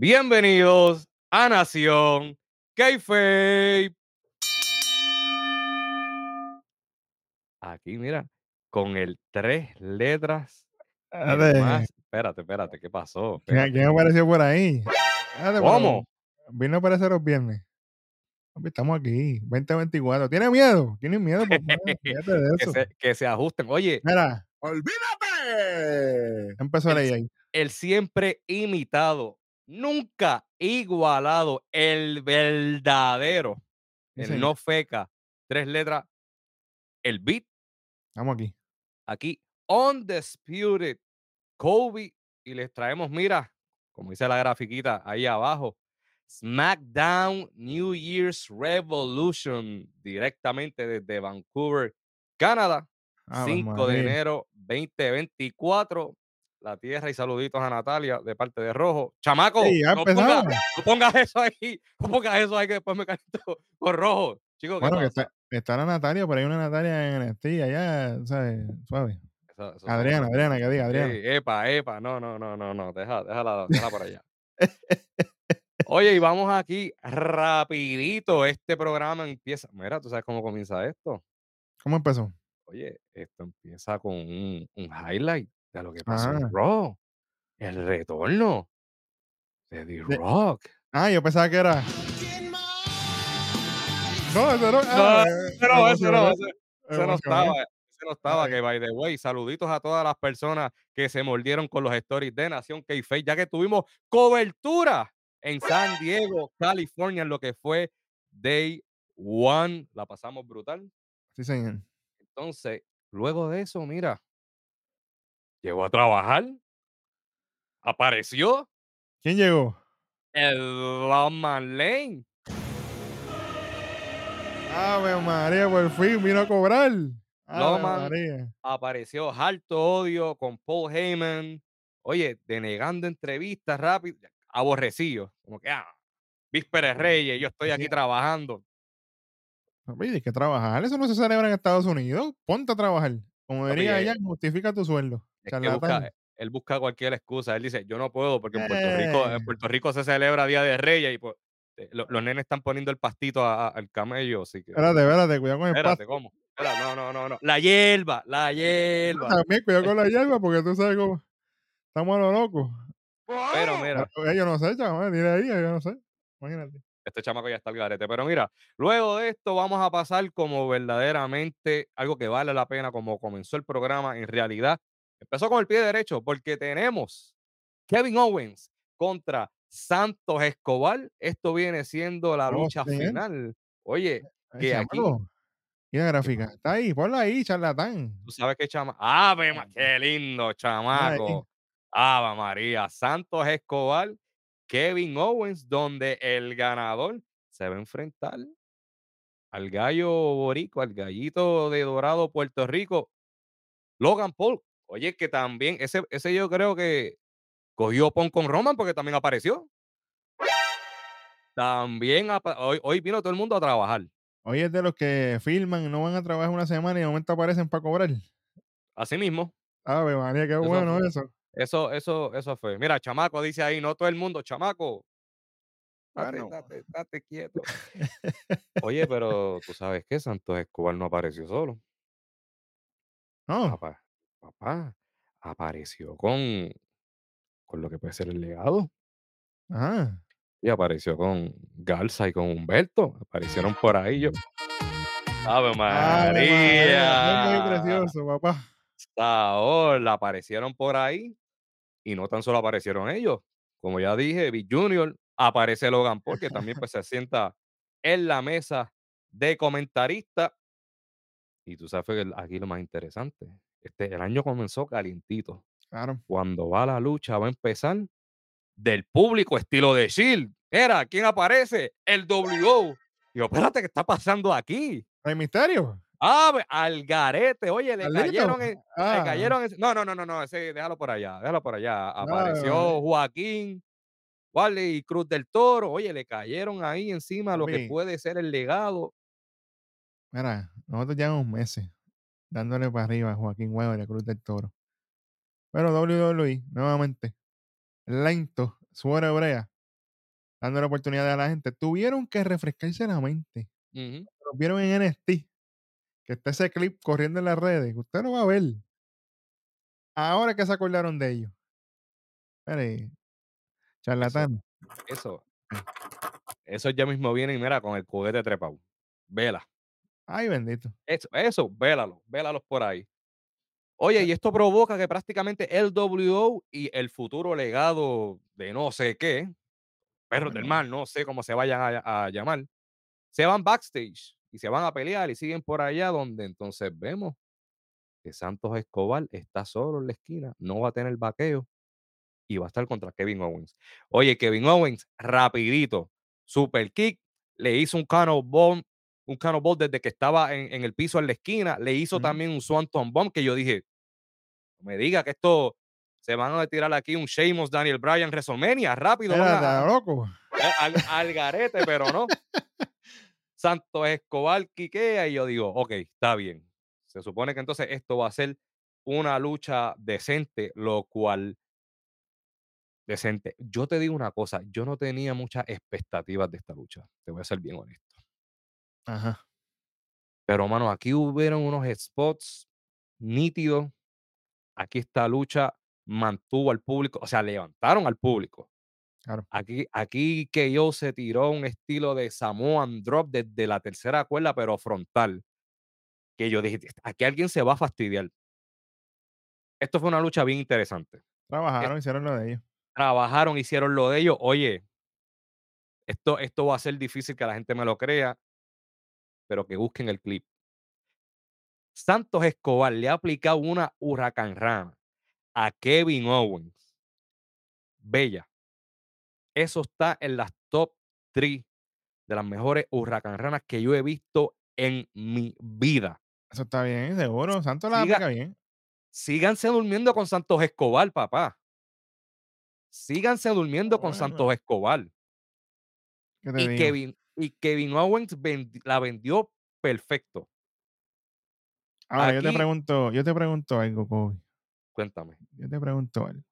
Bienvenidos a Nación Kayfabe. Aquí, mira, con el tres letras. Espérate, más- Espérate, espérate, ¿qué pasó? ¿quién, Espérate. quién apareció por ahí? Espérate, ¿Cómo? Vino a aparecer los viernes. Estamos aquí, 2024. ¿Tiene miedo? ¿Tienes miedo? Fíjate de Que eso. se, que se ajusten. Oye, Mira, ¡Olvídate! empezó la El- ahí. el siempre imitado, nunca igualado, el verdadero, el no feca, tres letras, el beat Estamos aquí. aquí, Undisputed Kobe, y les traemos, mira, como dice la grafiquita ahí abajo, SmackDown New Year's Revolution, directamente desde Vancouver, Canadá, Ave 5 de enero 2024. La tierra y saluditos a Natalia de parte de Rojo. Chamaco, Sí, no, pongas, no pongas eso ahí, no pongas eso ahí que después me caliento con Rojo. Chico, ¿qué Bueno, que está, está la Natalia, pero hay una Natalia en NXT allá, ¿sabes? Suave. Eso- eso son Adriana, Adriana, que diga, Adriana. Ey, epa, epa, no, no, no, no, no, deja, déjala, déjala por allá. Oye, y vamos aquí rapidito, este programa empieza, mira, ¿tú sabes cómo comienza esto? ¿Cómo empezó? Oye, esto empieza con un, un highlight de lo que pasó en Ah. Raw, el retorno de The De- Rock. Ah, yo pensaba que era. No, eso no. No, ah, eso no, emocioné, ese, me ese no emocioné. estaba, ese no estaba, Ay. que by the way, saluditos a todas las personas que se mordieron con los stories de Nación k ya que tuvimos cobertura en San Diego, California, en lo que fue Day One. La pasamos brutal. Sí, señor. Entonces, luego de eso, mira, llegó a trabajar, apareció ¿Quién llegó? el Lawman Lane. Ave María, por fin vino a cobrar. María. apareció Harto Odio con Paul Heyman. Oye, denegando entrevistas rápido, aborrecido. Como que, ah, Vísperas Reyes, yo estoy aquí Sí. trabajando. Hay que trabajar. Eso no se celebra en Estados Unidos. Ponte a trabajar. Como diría eh, ella, justifica tu sueldo. Es que charlatán. busca, él busca cualquier excusa. Él dice, yo no puedo porque en Puerto Rico, Eh. en Puerto Rico se celebra Día de Reyes y pues, eh, lo- los nenes están poniendo el pastito a- a- al camello. Así que, Espérate, espérate, cuidado con el espérate, pasto. ¿cómo? No, no, no, no. La hierba, la hierba. También cuidado con la hierba porque tú sabes cómo. Estamos a lo loco. Pero mira, Eh, Yo no sé, chaval. Dile ahí, yo no sé. Imagínate. este chamaco ya está al garete. Pero mira, luego de esto vamos a pasar como verdaderamente algo que vale la pena, como comenzó el programa. En realidad, empezó con el pie derecho porque tenemos Kevin Owens contra Santos Escobar. Esto viene siendo la Oh, lucha final. Oye, Ay, que aquí, chamaco, Y la gráfica. Está ahí, ponla ahí, charlatán. tú sabes que chama. ¡Ave, qué lindo, chamaco! ¡Ave María! Santos Escobar, Kevin Owens, donde el ganador se va a enfrentar al gallo borico, al gallito de Dorado, Puerto Rico, Logan Paul. Oye, que también, ese, ese yo creo que cogió pon con Roman porque también apareció. También apa- hoy, hoy vino todo el mundo a trabajar. Hoy es de los que filman, no van a trabajar una semana y de momento aparecen para cobrar. Así mismo. Ave María, qué Eso bueno fue. eso. Eso, eso, eso fue. Mira, chamaco dice ahí, no todo el mundo, chamaco. Date, Bueno. date, date quieto. Oye, pero tú sabes que Santos Escobar no apareció solo. No, Apa- papá, apareció con, con lo que puede ser el legado. ajá. Y apareció con Garza y con Humberto. Aparecieron por ahí yo. ¡Ave María, lindo y María! precioso, papá. Aparecieron por ahí. Y no tan solo aparecieron ellos. Como ya dije, Big Junior, aparece Logan Paul, que también pues, se sienta en la mesa de comentarista. Y tú sabes que aquí lo más interesante. Este, el año comenzó calientito. Claro. Cuando va la lucha, va a empezar del público estilo de Shield. Era, ¿quién aparece? El WO. Digo, espérate, ¿qué está pasando aquí? ¿Hay misterio? Ah, al garete. Oye, le cayeron le Ah. cayeron en- No, no, no, no, no, ese, déjalo por allá, déjalo por allá. Apareció. Joaquín, Wally y Cruz del Toro. Oye, le cayeron ahí encima lo que puede ser el legado. Mira, nosotros llevamos meses dándole para arriba a Joaquín Huevo y la Cruz del Toro. Pero WWE, nuevamente, lento, su hora hebrea, dando la oportunidad a la gente, tuvieron que refrescarse la mente. Los vieron en NXT, que está ese clip corriendo en las redes, usted lo va a ver. Ahora que se acordaron de ellos. Eso, charlatán. eso, eso ya mismo viene y mira con el juguete trepado. Vela. Ay, bendito. Eso, eso, vélalo, vélalos por ahí. Oye, y esto provoca que prácticamente el WO y el futuro legado de no sé qué, perros del mal, no sé cómo se vayan a, a llamar, se van backstage y se van a pelear y siguen por allá donde entonces vemos que Santos Escobar está solo en la esquina, no va a tener vaqueo y va a estar contra Kevin Owens. Oye, Kevin Owens, rapidito, super kick, le hizo un cannonball, un cannonball desde que estaba en, en el piso en la esquina, le hizo también un Swanton Bomb que yo dije, no me diga que esto se van a tirar aquí un Sheamus, Daniel Bryan, WrestleMania, rápido, Era, a, loco. al, al garete, pero no. Santos Escobar quiquea y yo digo, ok, está bien. Se supone que entonces esto va a ser una lucha decente, lo cual decente. Yo te digo una cosa, yo no tenía muchas expectativas de esta lucha, te voy a ser bien honesto. Ajá. Pero, mano, aquí hubieron unos spots nítidos. Aquí esta lucha mantuvo al público, o sea, levantaron al público. Claro. Aquí, aquí KO se tiró un estilo de Samoan Drop desde la tercera cuerda, pero frontal. Que yo dije, aquí alguien se va a fastidiar. Esto fue una lucha bien interesante. Es- Trabajaron, hicieron lo de ellos. trabajaron, hicieron lo de ellos. Oye, esto, esto va a ser difícil que la gente me lo crea, pero que busquen el clip. Santos Escobar le ha aplicado una huracán rana a Kevin Owens. Bella. Eso está en las top 3 de las mejores huracán ranas que yo he visto en mi vida. Eso está bien, seguro. Santos la Siga, aplica bien. síganse durmiendo con Santos Escobar, papá. Síganse durmiendo con Santos Escobar. ¿qué te Y digo? Kevin, y Kevin Owens vendi- la vendió perfecto. Ahora, yo te pregunto, yo te pregunto algo, Kobe. Cuéntame. Yo te pregunto algo.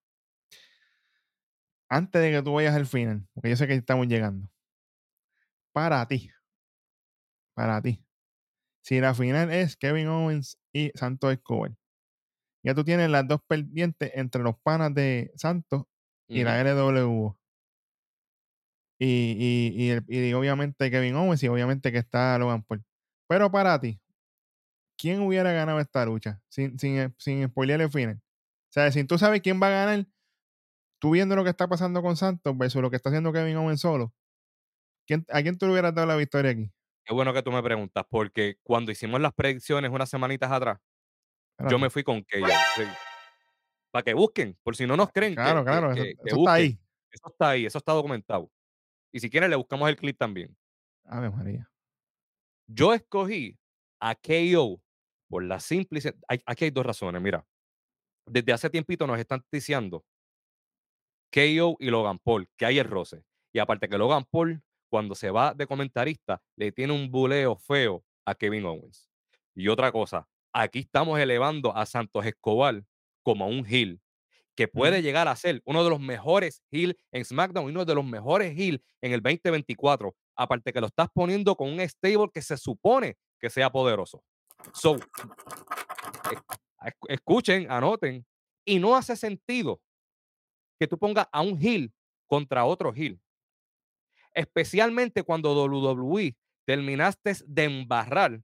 Antes de que tú vayas al final, porque yo sé que estamos llegando. Para ti, para ti. Si la final es Kevin Owens y Santos Escobar, ya tú tienes las dos pendientes entre los panas de Santos y la LWO. Y, y, y, el- y obviamente Kevin Owens y obviamente que está Logan Paul. Pero para ti, ¿quién hubiera ganado esta lucha? Sin, sin, sin spoiler el final. O sea, si tú sabes quién va a ganar, tú viendo lo que está pasando con Santos versus lo que está haciendo Kevin Owens solo, ¿quién- ¿a quién tú le hubieras dado la victoria aquí? Qué bueno que tú me preguntas, porque cuando hicimos las predicciones unas semanitas atrás, yo me fui con KO. Para que busquen, por si no nos creen, que- Claro, que, claro, que- eso, que eso está ahí. Eso está ahí, eso está documentado. Y si quieren, le buscamos el clip también. Ave María. Yo escogí a KO por la simple. hay- Aquí hay dos razones. Mira, desde hace tiempito nos están diciendo KO y Logan Paul, que hay el roce. Y aparte que Logan Paul, cuando se va de comentarista, le tiene un buleo feo a Kevin Owens. Y otra cosa, aquí estamos elevando a Santos Escobar como un heel, que puede llegar a ser uno de los mejores heel en SmackDown y uno de los mejores heel en el 2024. Aparte que lo estás poniendo con un stable que se supone que sea poderoso. So, e- esc- escuchen, anoten. Y no hace sentido que tú pongas a un heel contra otro heel. Especialmente cuando WWE terminaste de embarrar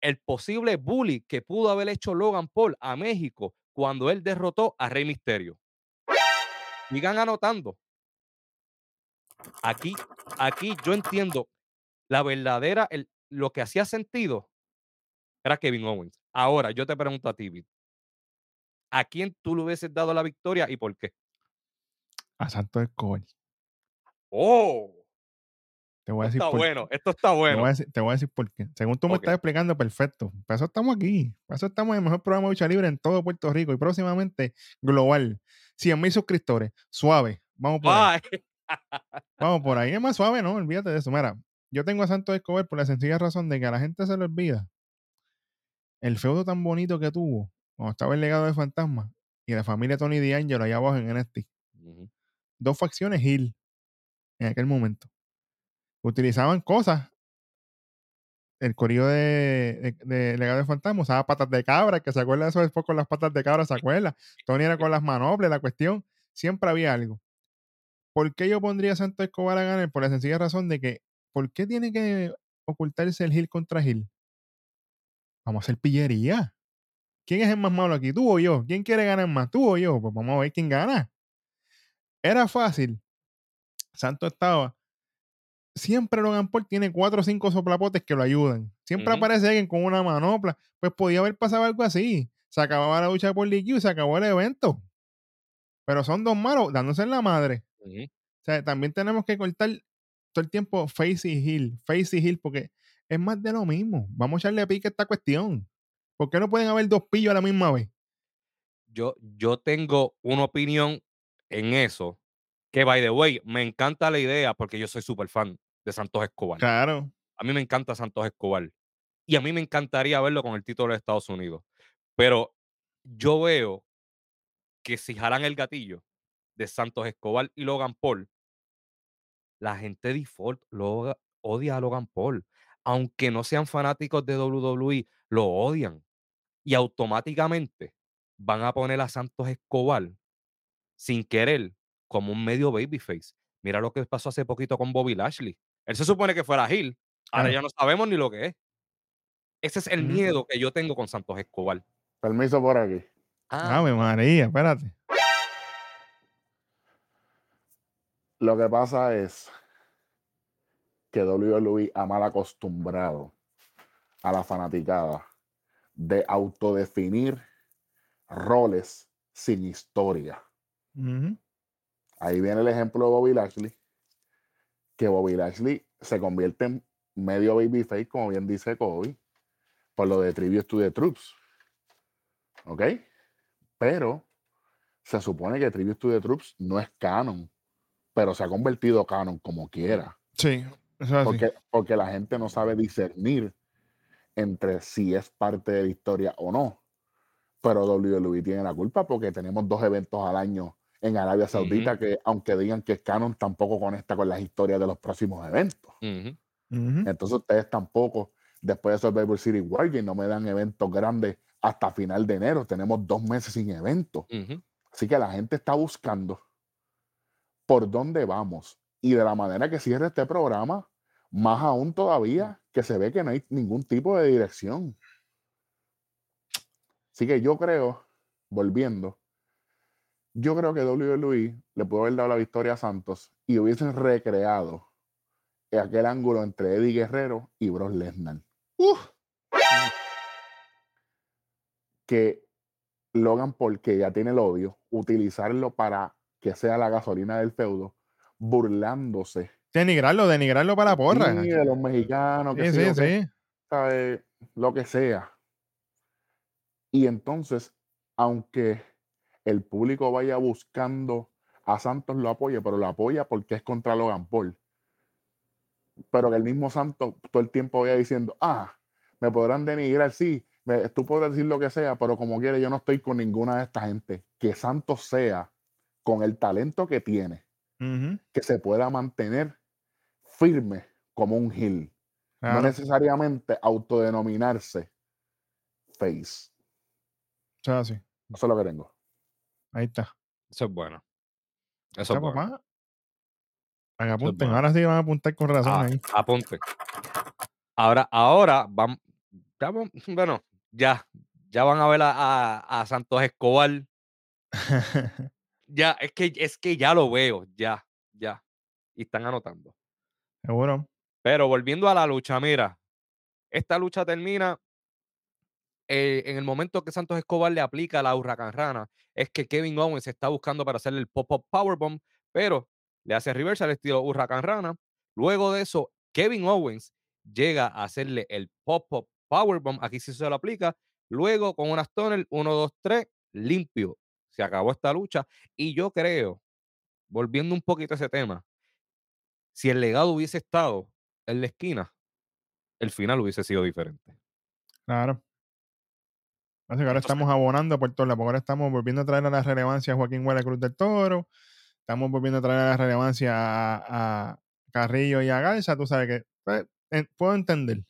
el posible bully que pudo haber hecho Logan Paul a México cuando él derrotó a Rey Misterio. Sigan anotando. Aquí, aquí yo entiendo la verdadera, el- lo que hacía sentido era Kevin Owens. Ahora, yo te pregunto a ti, ¿a quién tú le hubieses dado la victoria y por qué? A Santos Escobar. ¡Oh! Te voy a Esto decir está por bueno, esto está Te voy, a bueno. decir, te voy a decir por qué. Según tú me estás explicando, perfecto. Para eso estamos aquí. Para eso estamos en el mejor programa de lucha libre en todo Puerto Rico y próximamente global. 100 mil suscriptores. Suave. Vamos por ahí. Vamos por ahí. Es más suave, ¿no? Olvídate de eso. Mira, yo tengo a Santos Escobar por la sencilla razón de que a la gente se le olvida el feudo tan bonito que tuvo cuando estaba el legado de Fantasma y la familia Tony D'Angelo allá abajo en NXT. Dos facciones Hill. en aquel momento. Utilizaban cosas. El corillo de, Legado de Fantasma usaba patas de cabra, que se acuerda de eso después con las patas de cabra, se acuerda. Tony era con las manoplas, la cuestión, siempre había algo. ¿Por qué yo pondría a Santos Escobar a ganar? Por la sencilla razón de que, ¿por qué tiene que ocultarse el Gil contra Gil? Vamos a hacer pillería. ¿Quién es el más malo aquí? ¿Tú o yo? ¿Quién quiere ganar más? ¿Tú o yo? Pues vamos a ver quién gana. Era fácil. Santo estaba. Siempre Logan Paul tiene cuatro o cinco soplapotes que lo ayudan. Siempre aparece alguien con una manopla. Pues podía haber pasado algo así. Se acababa la lucha por DQ y se acabó el evento. Pero son dos malos dándose en la madre. O sea, también tenemos que cortar todo el tiempo face y heel, face y heel, porque es más de lo mismo. Vamos a echarle pique a esta cuestión. ¿Por qué no pueden haber dos pillos a la misma vez? Yo, yo tengo una opinión en eso. Que, by the way, me encanta la idea porque yo soy súper fan de Santos Escobar. Claro. A mí me encanta Santos Escobar. Y a mí me encantaría verlo con el título de Estados Unidos. Pero yo veo que si jalan el gatillo de Santos Escobar y Logan Paul, la gente default lo odia a Logan Paul. Aunque no sean fanáticos de WWE, lo odian. Y automáticamente van a poner a Santos Escobar sin querer como un medio babyface. Mira lo que pasó hace poquito con Bobby Lashley. Él se supone que fuera Hill. Ahora ya no sabemos ni lo que es. Ese es el miedo que yo tengo con Santos Escobar. Permiso por aquí. Ah, Ave María, espérate. Lo que pasa es que WWE ha mal acostumbrado a la fanaticada de autodefinir roles sin historia. Ahí viene el ejemplo de Bobby Lashley, que Bobby Lashley se convierte en medio babyface, como bien dice Kobe, por lo de Tribute to the Troops. ¿Ok? Pero se supone que Tribute to the Troops no es canon, pero se ha convertido canon como quiera. Sí, eso. Porque, porque la gente no sabe discernir entre si es parte de la historia o no. Pero WWE tiene la culpa porque tenemos dos eventos al año en Arabia Saudita que, aunque digan que es canon, tampoco conecta con las historias de los próximos eventos. Entonces ustedes tampoco, después de Survivor City Wargame, no me dan eventos grandes hasta final de enero. Tenemos dos meses sin eventos. Así que la gente está buscando por dónde vamos. Y de la manera que cierre este programa, más aún todavía que se ve que no hay ningún tipo de dirección. Así que yo creo, volviendo, yo creo que WWE le pudo haber dado la victoria a Santos y hubiesen recreado aquel ángulo entre Eddie Guerrero y Brock Lesnar. Que Logan Paul, que ya tiene el odio, utilizarlo para que sea la gasolina del feudo, burlándose Denigrarlo, denigrarlo para la porra. sí, de los mexicanos, que Sí, sí, lo que sea. Y entonces, aunque el público vaya buscando a Santos lo apoye, pero lo apoya porque es contra Logan Paul. Pero que el mismo Santos todo el tiempo vaya diciendo, ah, me podrán denigrar, sí, me- tú podrás decir lo que sea, pero como quiere, yo no estoy con ninguna de esta gente. Que Santos sea, con el talento que tiene, que se pueda mantener firme como un heel. No necesariamente autodenominarse face. Eso es lo que tengo. Ahí está. Eso es bueno. Eso es bueno. papá. Para que apunten. bueno. Ahora sí van a apuntar con razón Ah, ahí. apunte. Ahora, ahora vamos, ya bueno, ya, ya van a ver a, a- a Santos Escobar. Ya, es que, es que ya lo veo, ya, ya. Y están anotando. Seguro. Pero volviendo a la lucha, mira, esta lucha termina eh, en el momento que Santos Escobar le aplica la huracán rana, es que Kevin Owens está buscando para hacerle el pop-up powerbomb, pero le hace reverse al estilo huracán rana. Luego de eso, Kevin Owens llega a hacerle el pop-up powerbomb, aquí sí se lo aplica. Luego con unas tunnel, 1, 2, 3, limpio. Se acabó esta lucha. Y yo creo, volviendo un poquito a ese tema, si el legado hubiese estado en la esquina, el final hubiese sido diferente. Claro. Así que ahora Entonces- estamos abonando por todo lado, porque ahora estamos volviendo a traer a la relevancia a Joaquín Huela Cruz del Toro. estamos volviendo a traer la relevancia a, a Carrillo y a Garza, tú sabes que pues, en- puedo entender.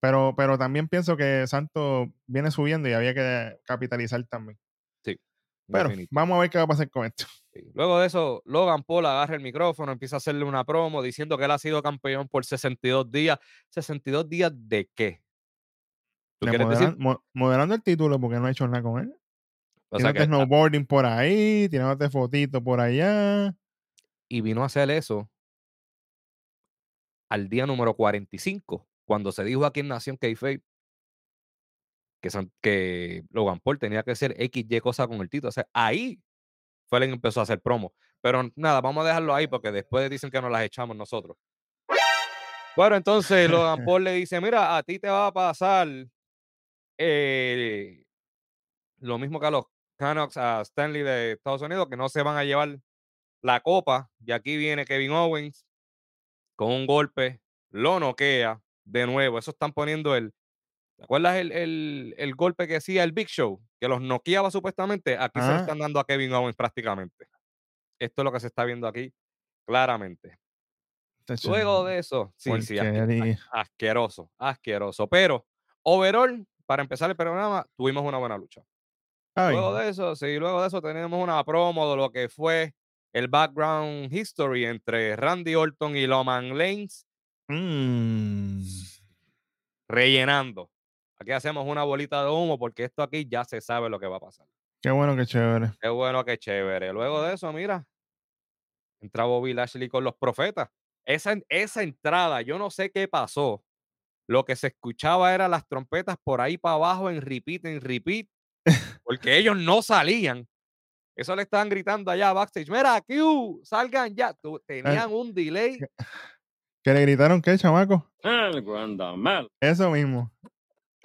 Pero, pero también pienso que Santos viene subiendo y había que capitalizar también. Pero definitivo. vamos a ver qué va a pasar con esto. Sí. Luego de eso, Logan Paul agarra el micrófono, empieza a hacerle una promo diciendo que él ha sido campeón por 62 días. ¿62 días de qué? ¿Tú Le quieres moderan- decir? mo- moderando el título porque no ha hecho nada con él. O sea Tirándote que, ah, snowboarding por ahí, tirándote fotitos por allá. y vino a hacer eso al día número 45, cuando se dijo aquí en Nación Kayfabe que, que Logan Paul tenía que hacer XY cosa con el título. O sea, ahí fue el que empezó a hacer promo. Pero nada, vamos a dejarlo ahí porque después dicen que nos las echamos nosotros. Bueno, entonces Logan Paul le dice, mira, a ti te va a pasar eh, lo mismo que a los Canucks, a Stanley de Estados Unidos, que no se van a llevar la copa. Y aquí viene Kevin Owens con un golpe, lo noquea de nuevo. Eso están poniendo el. ¿Te acuerdas el, el- el golpe que hacía el Big Show? Que los noqueaba supuestamente. Aquí se lo están dando a Kevin Owens prácticamente. Esto es lo que se está viendo aquí claramente. Luego de eso, sí, sí, asqueroso, asqueroso. Pero, overall, para empezar el programa, tuvimos una buena lucha. Bien. Luego de eso, sí, luego de eso tenemos una promo de lo que fue el background history entre Randy Orton y Loman Lanes Mm. rellenando. Aquí hacemos una bolita de humo porque esto aquí ya se sabe lo que va a pasar. Qué bueno, qué chévere. Qué bueno, qué chévere. Luego de eso, mira, entra Bobby Lashley con los profetas. Esa, esa entrada, yo no sé qué pasó. Lo que se escuchaba eran las trompetas por ahí para abajo en repeat, en repeat, porque ellos no salían. Eso le estaban gritando allá backstage. Mira, Q, salgan ya. Tu- Tenían un delay. ¿Que le gritaron qué, chamaco? Algo anda mal. Eso mismo.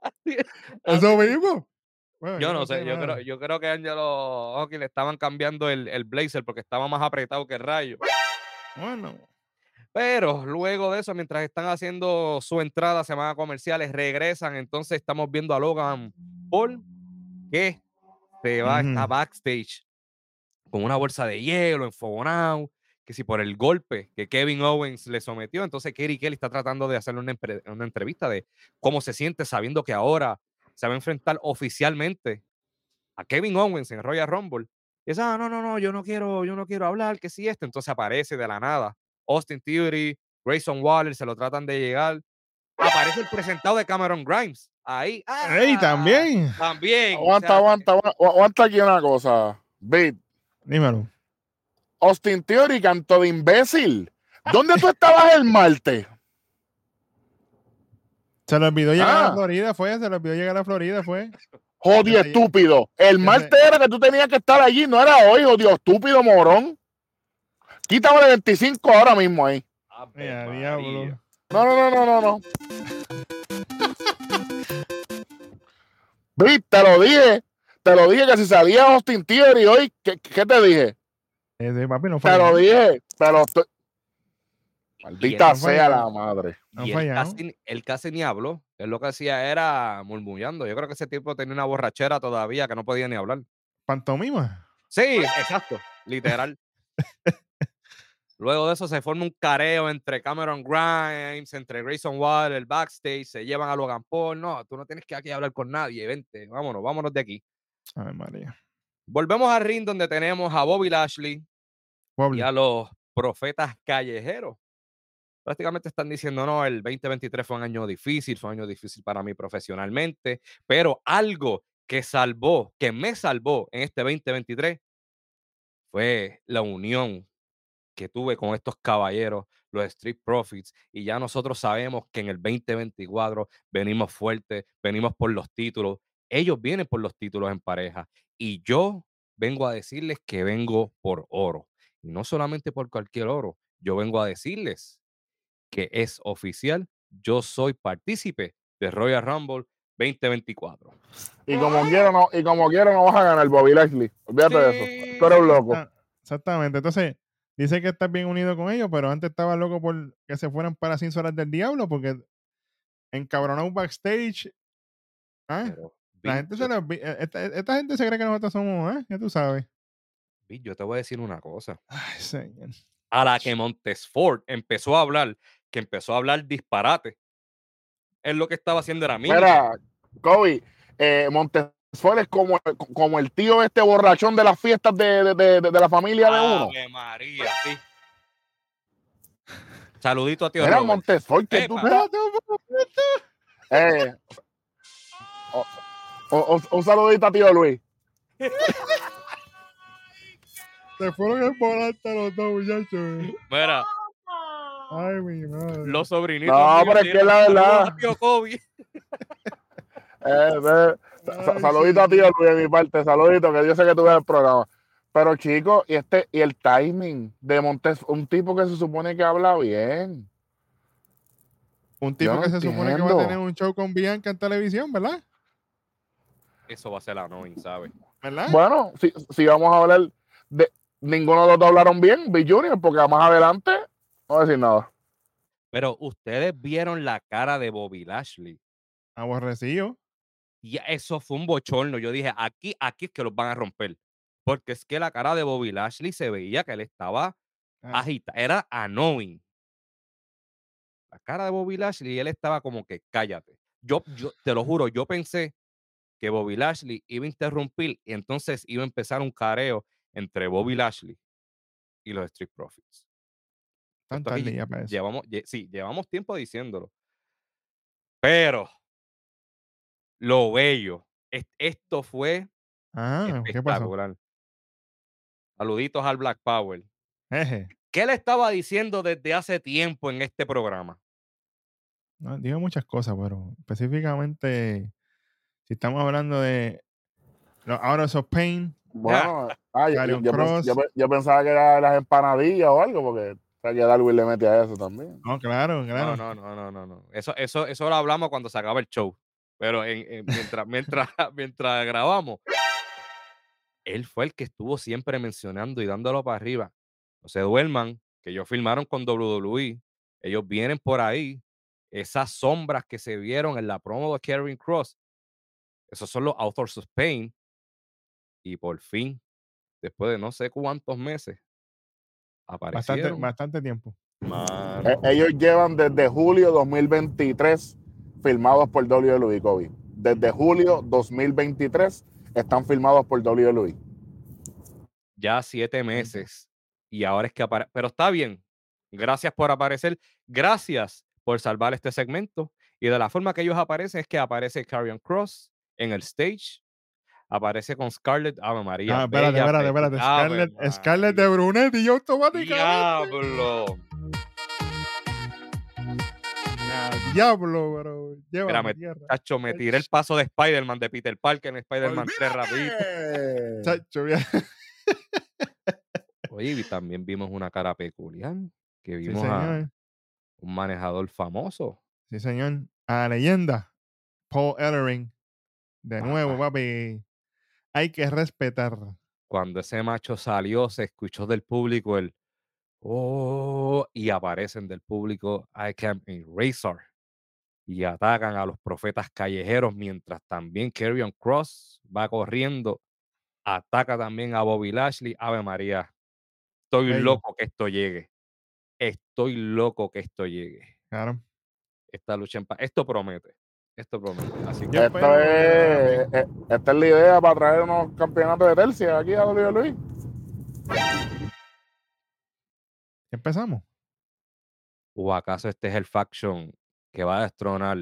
así- Eso mismo. Bueno, Yo no sé, yo creo, yo creo que Angelo Hockey le estaban cambiando el, el blazer porque estaba más apretado que el rayo. Bueno, Pero luego de eso, mientras están haciendo su entrada a semana comerciales, regresan. Entonces estamos viendo a Logan Paul que se va, Ujú. backstage con una bolsa de hielo, enfogonado, que si por el golpe que Kevin Owens le sometió, entonces Kerry Kelly está tratando de hacerle una, entrevista de cómo se siente sabiendo que ahora se va a enfrentar oficialmente a Kevin Owens en Royal Rumble. Y dice, ah, no, no, no, yo no quiero, yo no quiero hablar, que si esto. Entonces aparece de la nada Austin Theory, Grayson Waller, se lo tratan de llegar. Aparece el presentado de Cameron Grimes. Ahí. ¡Ey, ¡ah! también! También. o Aguanta, sea, aguanta, agua- aguanta aquí una cosa. Beat. Dímelo. Austin Theory, canto de imbécil. ¿Dónde tú estabas el martes? Se le olvidó llegar a Ah. Florida, fue. Se le olvidó llegar a Florida, fue. Jodido estúpido. El martes era que tú tenías que estar allí, no era hoy, jodido estúpido morón. Quítame el 25 ahora mismo ahí. Mira, diablo. No, no, no, no, no, no. Te lo dije. Te lo dije que si salía Austin Theory hoy, ¿qué, qué te dije? Ese papi no Te lo dije, pero estoy... Maldita no sea la madre. No Y él casi, ni- él casi ni habló. Él lo que hacía era murmullando. Yo creo que ese tipo tenía una borrachera todavía que no podía ni hablar. Pantomima. Sí, exacto, literal. Luego de eso se forma un careo entre Cameron Grimes, entre Grayson Waller, el backstage, se llevan a Logan Paul. No, tú no tienes que aquí hablar con nadie, vente, vámonos, vámonos de aquí. Ay, María. Volvemos al ring donde tenemos a Bobby Lashley y Wobbly. a los profetas callejeros. Prácticamente están diciendo, no, el 2023 fue un año difícil, fue un año difícil para mí profesionalmente, pero algo que salvó, que me salvó en este 2023 fue la unión que tuve con estos caballeros, los Street Profits, y ya nosotros sabemos que en el 2024 venimos fuertes, venimos por los títulos, ellos vienen por los títulos en pareja, y yo vengo a decirles que vengo por oro, y no solamente por cualquier oro, yo vengo a decirles que es oficial, yo soy partícipe de Royal Rumble 2024. Y como quiero, no, y como quiero, no vas a ganar Bobby Lashley. Olvídate de Sí, eso. Tú eres un loco. Exactamente. Entonces, dice que estás bien unido con ellos, pero antes estaba loco por que se fueran para sin horas del diablo, porque encabronado backstage. ¿Ah? La gente se le olvi- eh, esta, esta gente se cree que nosotros somos, ¿eh? Ya tú sabes. Yo te voy a decir una cosa. Ay, señor. A la que Montesford empezó a hablar, que empezó a hablar disparate, es lo que estaba haciendo era mí. Mira, Kobe, eh, Montesfort es como, como el tío este borrachón de las fiestas de, de- de- de la familia de uno. Ave María, sí. Saludito a tío. Montesfort, que tú. Eh, o- o- o- un saludito a tío Luis. Se fueron en volante los dos, muchachos. Mira, Ay, mi madre. los sobrinitos. No, pero es que la verdad- tío Kobe. Eh, eh, Ay, saludito a tío Luis de mi parte, saludito, que yo sé que tú ves el programa. Pero chicos, y este, y el timing de Montes, un tipo que se supone que habla bien. Un tipo no que se supone que va a tener un show con Bianca en televisión, ¿verdad? Eso va a ser annoying, ¿sabes? ¿Verdad? Bueno, si, si vamos a hablar de ninguno de los dos hablaron bien, Bill Junior, porque más adelante no voy a decir nada. Pero ustedes vieron la cara de Bobby Lashley. Aborrecido. Y eso fue un bochorno. Yo dije, aquí, aquí es que los van a romper. Porque es que la cara de Bobby Lashley se veía que él estaba Ah, agita, era annoying. La cara de Bobby Lashley y él estaba como que cállate. Yo, yo te lo juro, yo pensé que Bobby Lashley iba a interrumpir y entonces iba a empezar un careo entre Bobby Lashley y los Street Profits. tan Esto aquí tarde ya para eso. Llevamos, lle- sí, llevamos tiempo diciéndolo. Pero lo bello, es- esto fue Ah, ¿qué pasó? espectacular. Saluditos al Black Power. Eje. ¿Qué le estaba diciendo desde hace tiempo en este programa? No, digo muchas cosas, pero específicamente, si estamos hablando de los Out of Pain, Bueno, ah, yo, pensaba que era las empanadillas o algo, porque o sea, que Darwin le mete a eso también. no, claro, claro. No, no, no, no, no, no. Eso, eso, eso lo hablamos cuando se acaba el show. Pero en- en- mientras, mientras, mientras grabamos, él fue el que estuvo siempre mencionando y dándolo para arriba. No se duerman, que ellos filmaron con WWE. Ellos vienen por ahí. Esas sombras que se vieron en la promo de Karen Cross, esos son los Authors of Pain. Y por fin, después de no sé cuántos meses, aparecieron. bastante tiempo. Mano. Eh, ellos llevan desde julio 2023 filmados por WWE Kobe. Desde julio 2023 están filmados por WWE. ya siete meses y ahora es que aparece. Pero está bien. Gracias por aparecer. Gracias por salvar este segmento. Y de la forma que ellos aparecen es que aparece Carrion Cross en el stage. Aparece con Scarlett Ave María. Ah, espérate, bella, espérate, espérate. Scarlett, Scarlett de. Brunetti y automáticamente. Diablo. Ah, diablo, bro. Llévame Mira, a me-. Chacho, me tiré el paso de Spider-Man de Peter Parker en Spider-Man 3 rapidito. Chacho. Oye, y también vimos una cara peculiar. Que Sí, vimos a un manejador famoso. Sí, señor. A la leyenda. Paul Ellering. De nuevo, Papá. papi. Hay que respetar. cuando ese macho salió, se escuchó del público el oh, y aparecen del público I Can Razor y atacan a los profetas callejeros mientras también Carrion Cross va corriendo, ataca también a Bobby Lashley. Ave María, estoy loco que esto llegue. Estoy loco que esto llegue. Claro. Esta lucha en paz. Esto promete. Esto promete. Así que espero, es, eh, esta es la idea para traer unos campeonatos de tercia aquí a WWE. Empezamos. ¿O acaso este es el faction que va a destronar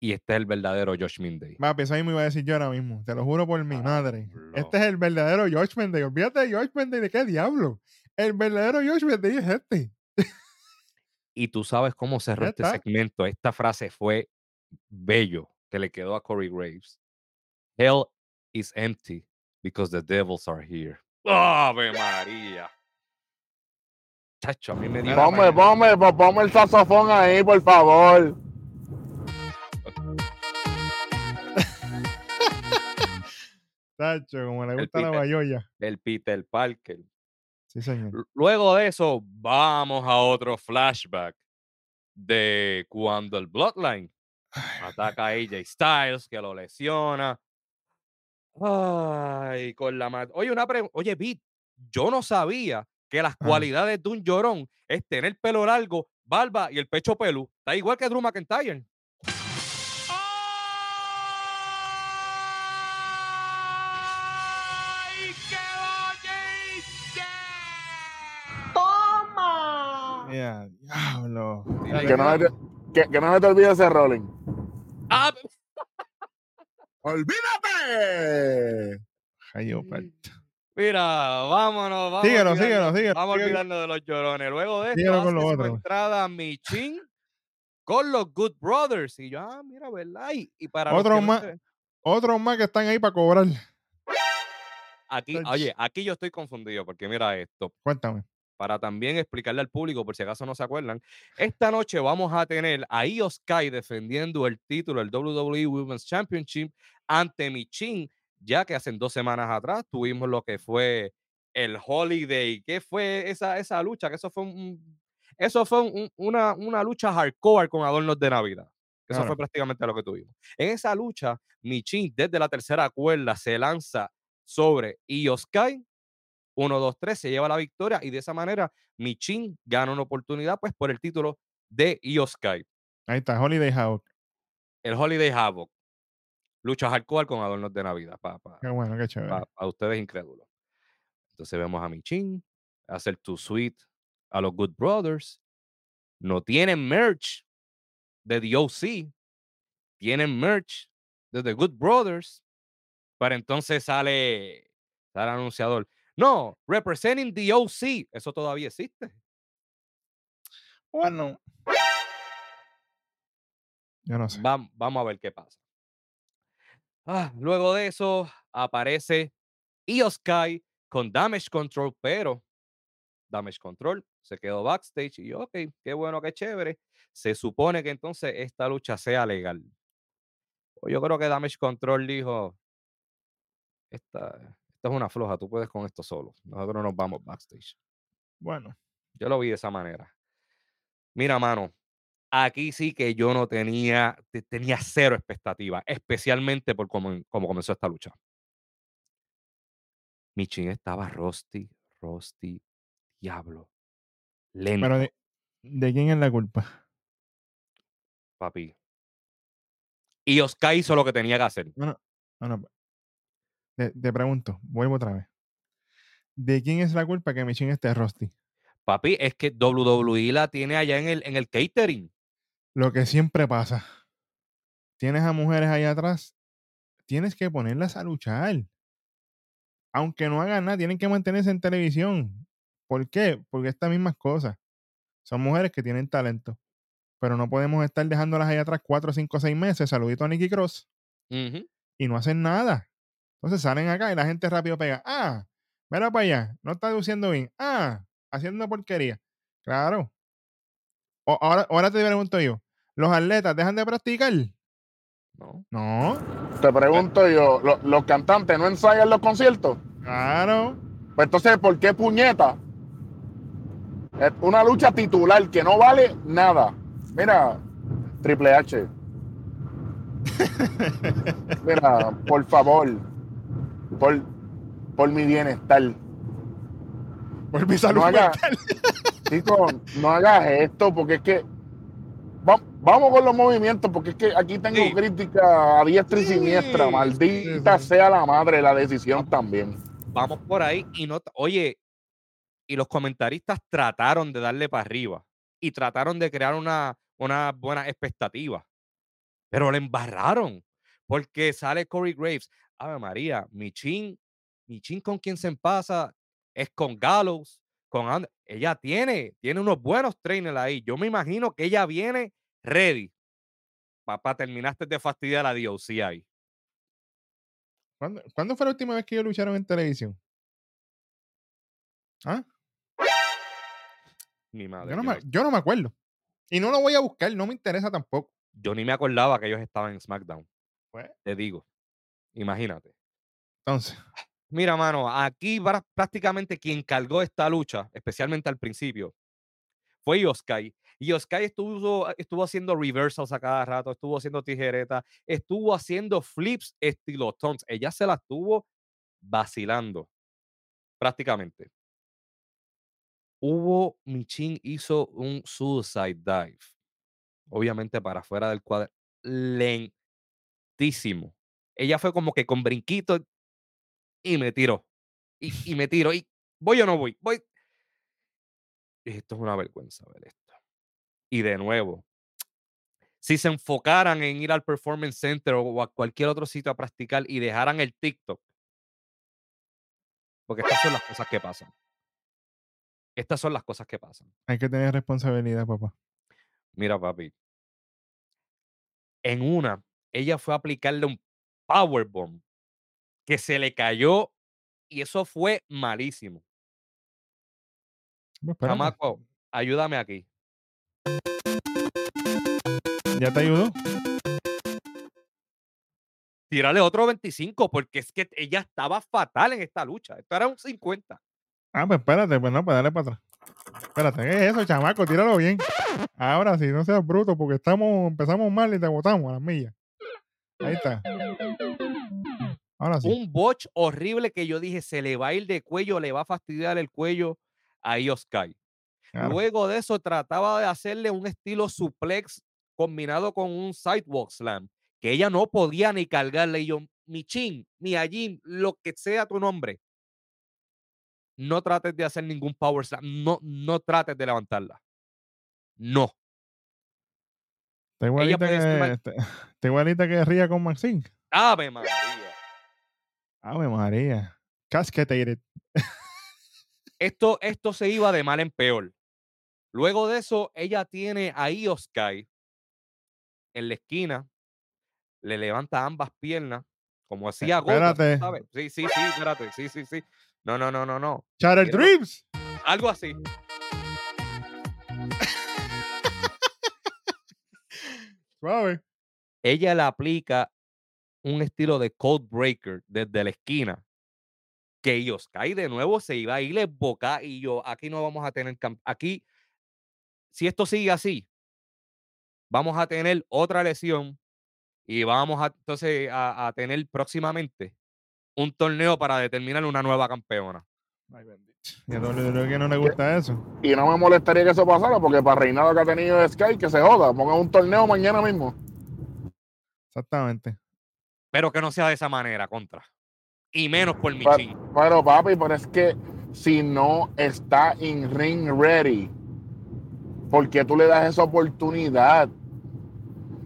y este es el verdadero Josh Minday? Papi, eso mismo iba a decir yo ahora mismo. Te lo juro por mi madre. Este es el verdadero George Menday. Olvídate de George Menday. ¿De qué diablo? El verdadero George Menday es este. Y tú sabes cómo cerró este segmento. Esta frase fue bello que le quedó a Corey Graves. Hell is empty because the devils are here. ¡Ave María! Chacho, a mí me dio Ponme, ponme, po- ponme el saxofón ahí, por favor. Tacho, como le gusta la Peter. bayoya. el Peter Parker. Sí, señor. Luego de eso, vamos a otro flashback de cuando el Bloodline Ataca a AJ Styles, que lo lesiona. Ay, con la Oye, una pregunta. Oye, Pete, yo no sabía que las Ah. cualidades de un llorón es tener pelo largo, barba y el pecho pelú. Está igual que Drew McIntyre. Ya, diablo. Dile Que no, se te, que, que no se te olvide ese rolling. Ah, ¡Olvídate! Par- Mira, vámonos, vamos. Síguelo, olvidando- síguelo, síguelo, Vamos olvidando de los llorones. Luego de esto, con su entrada Michin con los Good Brothers. Y yo, ah, mira, ¿verdad? Y, y para los Otro que no más. se- Otros más que están ahí para cobrar. Aquí, oye, aquí yo estoy confundido porque mira esto. Cuéntame. Para también explicarle al público, por si acaso no se acuerdan, esta noche vamos a tener a Io Sky defendiendo el título del WWE Women's Championship ante Michin, ya que hace dos semanas atrás tuvimos lo que fue el Holiday. ¿Qué fue esa, esa lucha? Que eso fue un, eso fue un- una, una lucha hardcore con adornos de Navidad. Eso Claro. fue prácticamente lo que tuvimos. En esa lucha, Michin desde la tercera cuerda se lanza sobre Io Sky 1, 2, 3, se lleva la victoria y de esa manera Michin gana una oportunidad pues por el título de Io Sky. Ahí está, Holiday Havoc. El Holiday Havoc. Lucha hardcore con adornos de Navidad para Qué bueno, qué chévere. ustedes incrédulos. Entonces vemos a Michin hacer tu suite a los Good Brothers. No tienen merch de The OC. Tienen merch de The Good Brothers. Pero entonces sale, sale el anunciador. No, representing the OC. Eso todavía existe. Bueno. Yo no sé. Vam- vamos a ver qué pasa. Ah, luego de eso aparece Io Sky con Damage Control, pero Damage Control se quedó backstage y yo, ok, qué bueno, qué chévere. Se supone que entonces esta lucha sea legal. Pues Yo creo que Damage Control dijo, esta, esta es una floja, tú puedes con esto solo. Nosotros nos vamos backstage. Bueno. Yo lo vi de esa manera. Mira, mano, aquí sí que yo no tenía, te- tenía cero expectativa, especialmente por cómo, cómo comenzó esta lucha. Michin estaba Rusty, Rusty, diablo, lento, Pero de, ¿de quién es la culpa? papi. Y Oscar hizo lo que tenía que hacer. No, no. no, no. Te, te pregunto, vuelvo otra vez. ¿De quién es la culpa que Michin esté Rusty? Papi, es que WWE la tiene allá en el, en el catering. Lo que siempre pasa. Tienes a mujeres ahí atrás, tienes que ponerlas a luchar. Aunque no hagan nada, tienen que mantenerse en televisión. ¿Por qué? Porque estas mismas cosas. Son mujeres que tienen talento. Pero no podemos estar dejándolas ahí atrás cuatro, cinco, seis meses. Saludito a Nicky Cross. Y no hacen nada. Entonces salen acá y la gente rápido pega. Ah, mira para allá, no está luciendo bien. Ah, haciendo porquería. Claro. O- ahora, ahora te pregunto yo, ¿los atletas dejan de practicar? No. No, Te pregunto yo, ¿lo- ¿los cantantes no ensayan los conciertos? claro. Pues entonces, ¿por qué puñeta? Es una lucha titular que no vale nada. Mira, Triple H. Mira, por favor, por, por mi bienestar. Por mi salud No haga- mental. Chico, no hagas esto porque es que va- vamos con los movimientos porque es que aquí tengo Sí. crítica a diestra y Sí. siniestra. Maldita Sí, sea la madre la decisión también. Vamos por ahí y no. Oye, y los comentaristas trataron de darle para arriba y trataron de crear una, una buena expectativa, pero le embarraron porque sale Corey Graves. Ave María, Michin, Michin con quien se pasa es con Gallows, con And- ella tiene, tiene unos buenos trainers ahí. Yo me imagino que ella viene ready. Papá, terminaste de fastidiar a DOC ahí. ¿Cuándo, cuándo fue la última vez que ellos lucharon en televisión? ¿Ah? Mi madre. Yo no, yo me, no- yo no me acuerdo. Y no lo voy a buscar, no me interesa tampoco. yo ni me acordaba que ellos estaban en SmackDown. Pues, Te digo. Imagínate. entonces, Mira, mano, aquí prácticamente quien cargó esta lucha, especialmente al principio, fue Yoskai. Y Oscar estuvo, estuvo haciendo reversals a cada rato, estuvo haciendo tijeretas, estuvo haciendo flips estilo tons. Ella se la estuvo vacilando, prácticamente. Hubo, Michin hizo un suicide dive, obviamente para afuera del cuadro, lentísimo. Ella fue como que con brinquito y me tiró, y, y me tiro, y voy o no voy, voy. Esto es una vergüenza ver esto. Y de nuevo, si se enfocaran en ir al Performance Center o a cualquier otro sitio a practicar y dejaran el TikTok, porque estas son las cosas que pasan. Estas son las cosas que pasan. Hay que tener responsabilidad, papá. Mira, papi. En una, ella fue a aplicarle un powerbomb que se le cayó y eso fue malísimo. Chamaco, ayúdame aquí. ¿Ya te ayudó? Tírale otro 25 porque es que ella estaba fatal en esta lucha. Esto era un 50. Ah, pues espérate, pues no, pues dale para atrás. Espérate, ¿qué es eso, chamaco? Tíralo bien. Ahora sí, no seas bruto, porque estamos, empezamos mal y te botamos a las millas. Ahí está. Ahora sí. Un botch horrible que yo dije, se le va a ir de cuello, le va a fastidiar el cuello a Io Sky. claro. Luego de eso trataba de hacerle un estilo suplex combinado con un sidewalk slam, que ella no podía ni cargarle. Y yo, Michin, Miyajin, lo que sea tu nombre, no trates de hacer ningún power slam, no, no trates de levantarla. No. Está igualita que, está igualita que Ría con Maxine. Ave María. Ave María. Cascadated. Esto, esto se iba de mal en peor. Luego de eso, ella tiene a Io Sky en la esquina, le levanta ambas piernas, como hacía Goldust, espérate. Sí, sí, sí, espérate, sí, sí, sí. No, no, no, no, no. Chatter Mira, Dreams. Algo así. Suave. Ella le aplica un estilo de code breaker desde la esquina. Que Io Sky de nuevo se iba a ir boca y yo, aquí no vamos a tener camp- Aquí, si esto sigue así, vamos a tener otra lesión y vamos a entonces a, a tener próximamente un torneo para determinar una nueva campeona. Ay, bendito. Y a WWE que no le gusta eso. Y no me molestaría que eso pasara, porque para el reinado que ha tenido Sky, que se joda, pongan un torneo mañana mismo. Exactamente. Pero que no sea de esa manera, contra. Y menos por Pa- Michin. Pero papi, pero es que si no está in ring ready, ¿por qué tú le das esa oportunidad?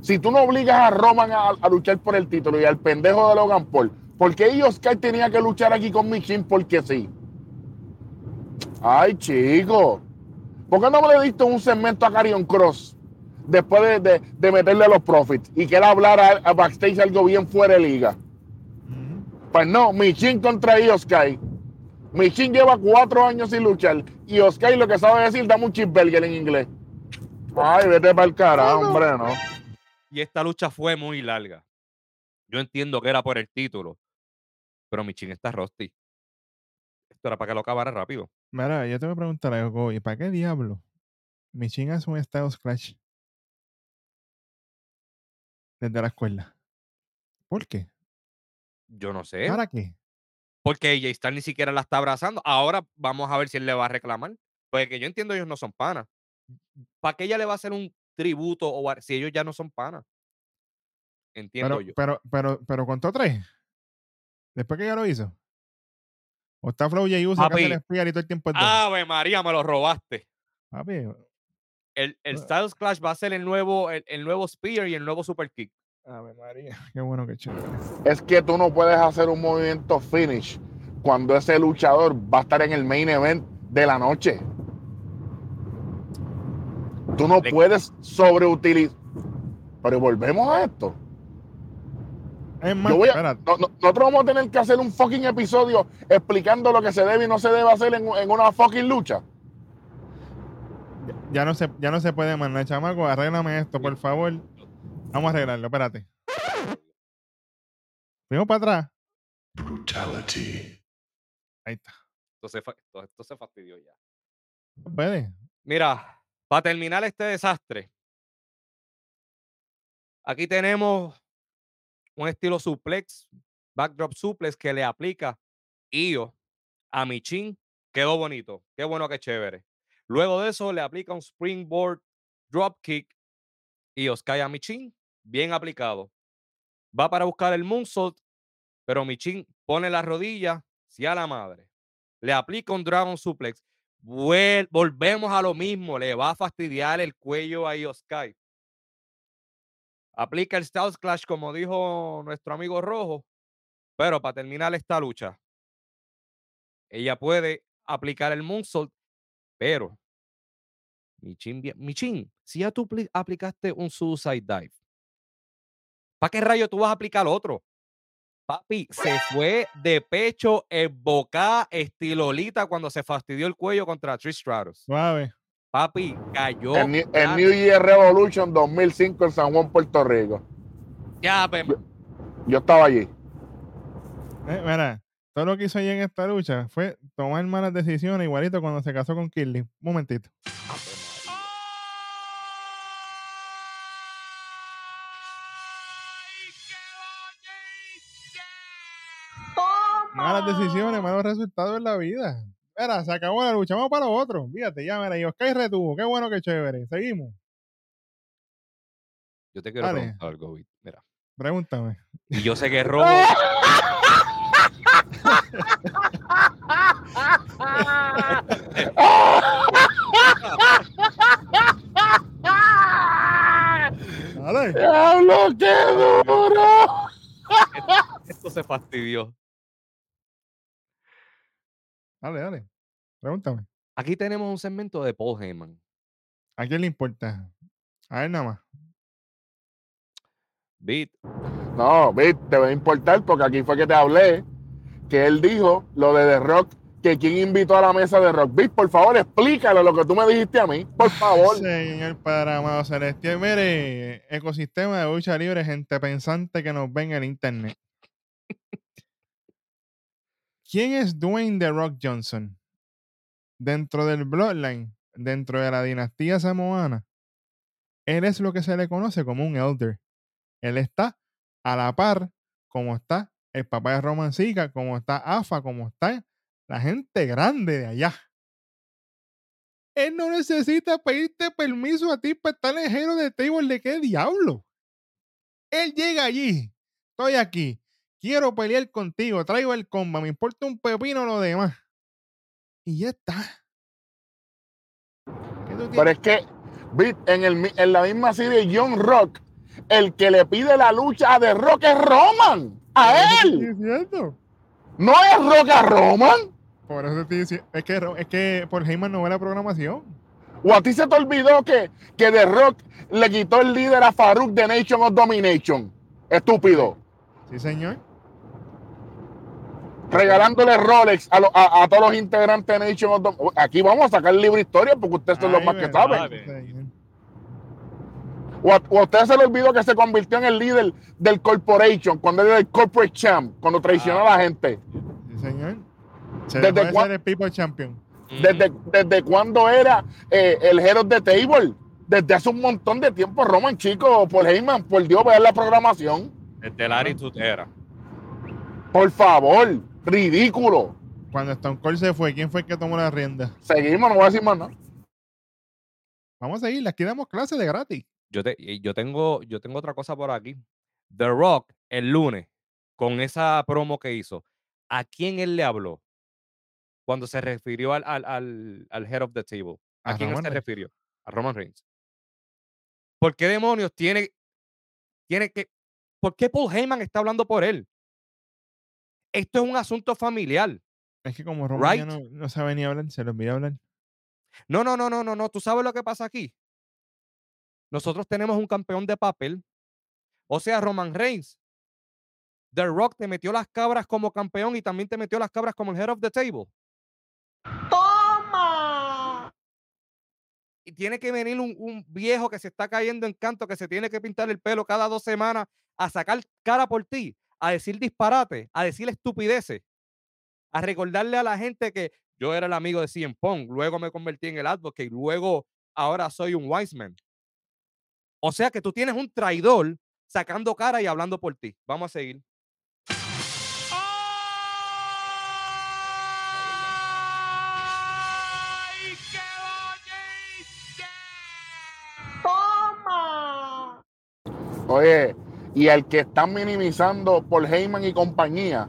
Si tú no obligas a Roman a, a luchar por el título y al pendejo de Logan Paul, ¿por qué Io Sky tenía que luchar aquí con Michin? Porque sí. Ay, chico. ¿Por qué no me le diste un segmento a Carion Cross después de, de- de meterle los profits y que él hablara a backstage algo bien fuera de liga? Pues no, Michin contra Sky. Michin lleva cuatro años sin luchar. Y Sky lo que sabe decir, dame un cheeseburger en inglés. Ay, vete para el carajo, hombre, no. Y esta lucha fue muy larga. Yo entiendo que era por el título, pero Michin está rusty. Esto era para que lo acabara rápido. Mira, yo te voy a preguntar algo. ¿Y para qué diablo? Michin hace un Styles Clash desde la escuela. ¿Por qué? Yo no sé. ¿Para qué? Porque AJ Styles ni siquiera la está abrazando. Ahora vamos a ver si él le va a reclamar. Porque yo entiendo ellos no son panas. ¿Para qué ella le va a hacer un tributo o si ellos ya no son panas? Entiendo Pero, yo. pero, pero, pero contó tres. Después que ya lo hizo. O está Flow J.U. sacando el y todo el tiempo dos. Ave María, me lo robaste. Papi, El, el. Styles Clash va a ser el nuevo, el, el nuevo Spear y el nuevo Super Kick. Ave María. Qué bueno que chévere. Es que tú no puedes hacer un movimiento finish cuando ese luchador va a estar en el main event de la noche. Tú no Le- puedes sobreutilizar. Pero volvemos a esto. Es más, voy a-. No- no- nosotros vamos a tener que hacer un fucking episodio explicando lo que se debe y no se debe hacer en, en una fucking lucha. Ya no se, ya no se puede mandar, chamaco. Arréglame esto, por favor. Vamos a arreglarlo, espérate. Fuimos para atrás. Brutality. Ahí está. Entonces, fa- esto, esto se fastidió ya. No puede. Mira, Para terminar este desastre, aquí tenemos un estilo suplex, backdrop suplex que le aplica Io a Michin. Quedó bonito. Qué bueno, qué chévere. Luego de eso le aplica un springboard dropkick y cae a Michin. Bien aplicado. Va para buscar el moonsault, pero Michin pone la rodilla, si a la madre. Le aplica un dragon suplex. volvemos a lo mismo. Le va a fastidiar el cuello a Ioskai. Aplica el Stealth Clash, como dijo nuestro amigo Rojo. Pero para terminar esta lucha, ella puede aplicar el moonsault, pero Michin, Michin, si ya tú aplicaste un suicide dive, ¿para qué rayo tú vas a aplicar otro? Papi, se fue de pecho en boca estilolita cuando se fastidió el cuello contra Trish Stratus. Suave. Papi, cayó. En, New Year Revolution 2005 en San Juan, Puerto Rico. Ya, pues. Yo, estaba allí. Eh, mira, todo lo que hizo allí en esta lucha fue tomar malas decisiones, igualito cuando se casó con Kirby. Un momentito. Malas decisiones, malos resultados en la vida. Mira, se acabó la lucha, vamos para lo otro. Fíjate, ya, mira, y Oscar retuvo. Qué bueno, qué chévere. Seguimos. Yo te quiero preguntar algo, Mira. Pregúntame. Y yo sé que robo. Dale. ¡Diablo, qué duro! Esto se fastidió. Dale, dale. Pregúntame. Aquí tenemos un segmento de Paul Heyman. ¿A quién le importa? A él nada más. Beat. No, Beat, te va a importar porque aquí fue que te hablé que él dijo lo de The Rock, que quien invitó a la mesa de Rock. Beat, por favor, explícalo lo que tú me dijiste a mí, por favor. Señor Padre Amado Celestial, mire, ecosistema de lucha libre, gente pensante que nos ven en internet. ¿Quién es Dwayne The Rock Johnson? Dentro del Bloodline, dentro de la dinastía samoana, él es lo que se le conoce como un elder. Él está a la par, como está el papá de Roman Siga, como está AFA, como está la gente grande de allá. Él no necesita pedirte permiso a ti para estar lejero de table de qué diablo. Él llega allí. Estoy aquí quiero pelear contigo, traigo el comba, me importa un pepino lo demás. Y ya está. Pero es que, en, el, en la misma serie de John Rock, el que le pide la lucha a The Rock es Roman. A él. No es Rock a Roman. Por eso te diciendo. Es que, es que por Heyman no ve la programación. ¿O a ti se te olvidó que, que The Rock le quitó el líder a Farouk de Nation of Domination? Estúpido. Sí, señor regalándole Rolex a, todos los integrantes de Nation of Aquí vamos a sacar el libro de historia porque ustedes son los más que saben. O a, usted se le olvidó que se convirtió en el líder del corporation, cuando era el corporate champ, cuando traicionó a la gente. Sí, señor. Se desde ser el people champion. Desde, desde cuándo era eh, el hero de table. Desde hace un montón de tiempo, Roman, chico, por Heyman, por Dios, vean la programación. Desde Larry Tutera. Por favor. Ridículo. Cuando Stone Cold se fue, ¿quién fue el que tomó la rienda? Seguimos, no voy a decir más nada. Vamos a seguir, aquí damos clases de gratis. Yo, te, yo, tengo, yo tengo otra cosa por aquí. The Rock, el lunes, con esa promo que hizo, ¿a quién él le habló? Cuando se refirió al, al, al, head of the table. ¿A, quién se refirió? A Roman Reigns. ¿Por qué demonios tiene, tiene que... ¿Por qué Paul Heyman está hablando por él? Esto es un asunto familiar. Es que como Roman no, no, sabe ni hablar, se lo olvidó hablar. No, no, no, no, no, no. ¿Tú sabes lo que pasa aquí? Nosotros tenemos un campeón de papel. O sea, Roman Reigns. The Rock te metió las cabras como campeón y también te metió las cabras como el head of the table. ¡Toma! Y tiene que venir un, un, viejo que se está cayendo en canto, que se tiene que pintar el pelo cada dos semanas a sacar cara por ti a decir disparate, a decir estupideces, a recordarle a la gente que yo era el amigo de CM Punk, luego me convertí en el advocate, luego ahora soy un wise man. O sea que tú tienes un traidor sacando cara y hablando por ti. Vamos a seguir. Oye, y el que están minimizando por Heyman y compañía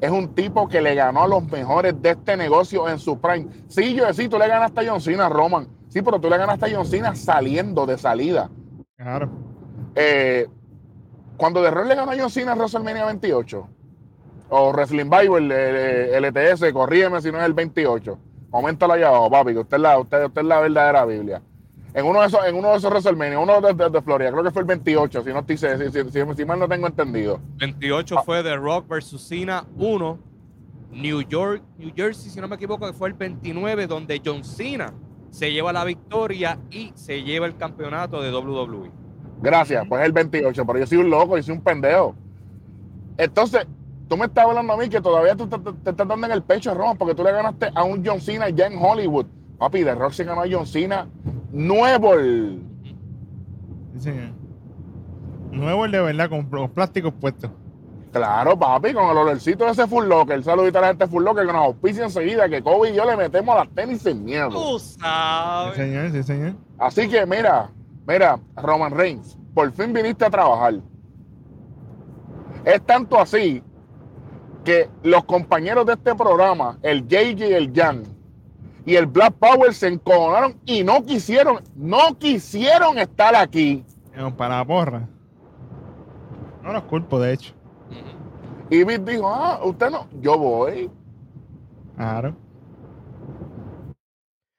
es un tipo que le ganó a los mejores de este negocio en su prime. Sí, yo sí, tú le ganaste a John Cena, Roman. Sí, pero tú le ganaste a John Cena saliendo de salida. Claro. Eh, cuando The Rock le ganó a John Cena en WrestleMania 28, o Wrestling Bible, eh, el, ETS, corrígeme si no es el 28. Coméntalo allá abajo, papi, que usted es la, usted, usted es la verdadera Biblia. En uno de esos, en uno de esos WrestleMania, uno de, de- de Florida, creo que fue el 28, si no si, si- si- mal no tengo entendido. 28 Ah. fue The Rock versus Cena 1. New York, New Jersey, si no me equivoco, que fue el 29, donde John Cena se lleva la victoria y se lleva el campeonato de WWE. Gracias, pues es el 28, pero yo soy un loco, yo soy un pendejo. Entonces, tú me estás hablando a mí que todavía tú te, te- te estás dando en el pecho, Ron, porque tú le ganaste a un John Cena ya en Hollywood. Papi, The Rock se ganó a John Cena nuevo. el- Sí, señor. Nuevo el de verdad, con los plásticos puestos. Claro, papi, con el olorcito de ese Full Locker. Saludito a la gente de Full Locker que nos auspicia enseguida, que Kobe y yo le metemos a las tenis sin miedo. Tú Sí, sabes. señor, sí, señor. Así que mira, mira, Roman Reigns, por fin viniste a trabajar. Es tanto así que los compañeros de este programa, el JJ y el Jan y el Black Power se encojonaron y no quisieron, no quisieron estar aquí. Para la porra. No los culpo, de hecho. Y Vince dijo, ah, usted no, yo voy. Claro.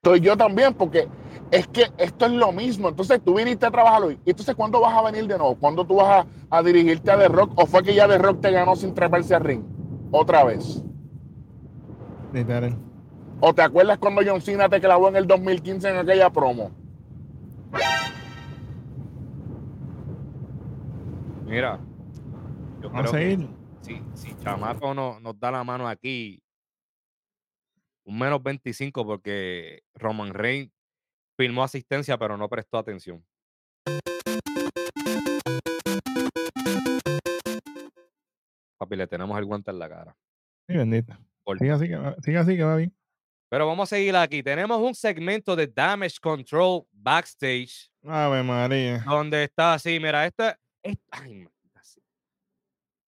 Estoy yo también, porque es que esto es lo mismo. Entonces tú viniste a trabajar hoy. ¿Y entonces cuándo vas a venir de nuevo? ¿Cuándo tú vas a, a dirigirte a The Rock? ¿O fue que ya The Rock te ganó sin treparse al ring? Otra vez. Literal. ¿O te acuerdas cuando John Cena te clavó en el 2015 en aquella promo? Mira, yo Vamos a creo que seguir. si, si Chamaco no, nos da la mano aquí, un menos 25 porque Roman Reigns filmó asistencia pero no prestó atención. Papi, le tenemos el guante en la cara. Sí, bendito. Por- Sigue así, que va, sigue así que va bien. Pero vamos a seguir aquí. Tenemos un segmento de Damage Control backstage Ave María. donde está así, mira, esto es... es- ay.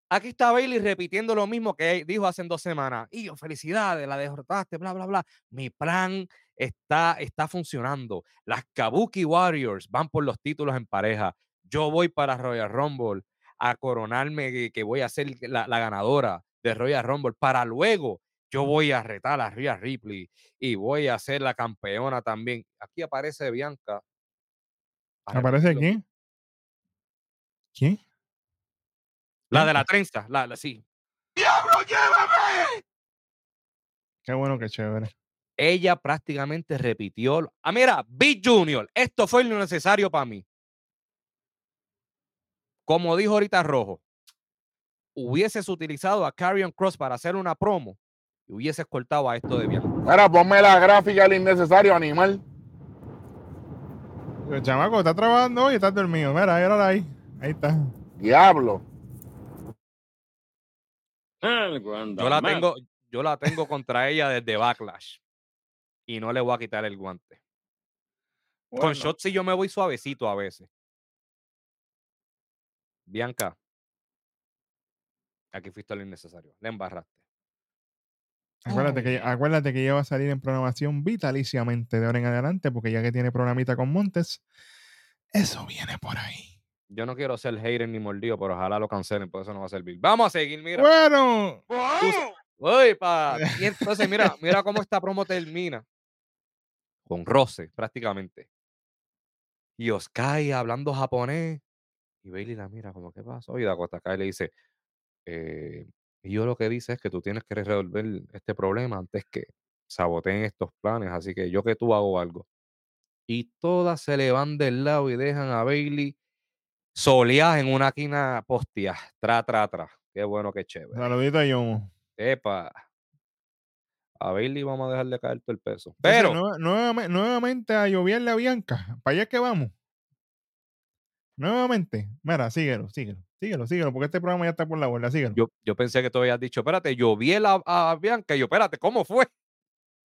Aquí está Bailey repitiendo lo mismo que dijo hace dos semanas. Y yo, felicidades, la derrotaste, bla, bla, bla. Mi plan está, está funcionando. Las Kabuki Warriors van por los títulos en pareja. Yo voy para Royal Rumble a coronarme que, que voy a ser la, la ganadora de Royal Rumble para luego yo voy a retar a Rhea Ripley y voy a ser la campeona también. Aquí aparece Bianca. ¿Aparece quién? ¿Quién? La de la trenza, la, la- sí. Qué bueno, qué chévere. Ella prácticamente repitió. Ah, mira, Big Junior, esto fue lo necesario para mí. Como dijo ahorita Rojo, hubieses utilizado a Carrion Cross para hacer una promo y hubieses cortado a esto de Bianca. Mira, ponme la gráfica al innecesario, animal. El chamaco está trabajando hoy y está dormido. Mira, era ahí. Ahí está. Diablo. Yo la tengo, yo la tengo contra ella desde Backlash y no le voy a quitar el guante. Con Bueno, Shotzi yo me voy suavecito a veces. Bianca, aquí fuiste lo innecesario. Le embarraste. Acuérdate, que, acuérdate que ella va a salir en programación vitaliciamente de ahora en adelante, porque ya que tiene programita con Montes, eso viene por ahí. Yo no quiero ser hater ni mordido, pero ojalá lo cancelen, por eso no va a servir. Vamos a seguir, mira. Bueno, Uy, pa. Y entonces, mira, mira cómo esta promo termina. Con roce, prácticamente. Y Oskai hablando japonés. Y Bailey la mira como, ¿qué pasó? Y Dakota Kai le dice, eh, y yo lo que dice es que tú tienes que resolver este problema antes que saboteen estos planes. Así que yo que tú hago algo. Y todas se le van del lado y dejan a Bailey soleadas en una quina postia. Tra, tra, tra. Qué bueno, qué chévere. saludito a Yomo. Epa. A Bailey vamos a dejarle caer todo el peso. Pero, nueva- nuevame- nuevamente a lloverle a Bianca. Para allá que vamos. Nuevamente. Mira, síguelo, síguelo, síguelo, síguelo, porque este programa ya está por la borda. Síguelo. yo, yo pensé que tú habías dicho, espérate, yo vi a, a Bianca y yo, espérate, ¿cómo fue?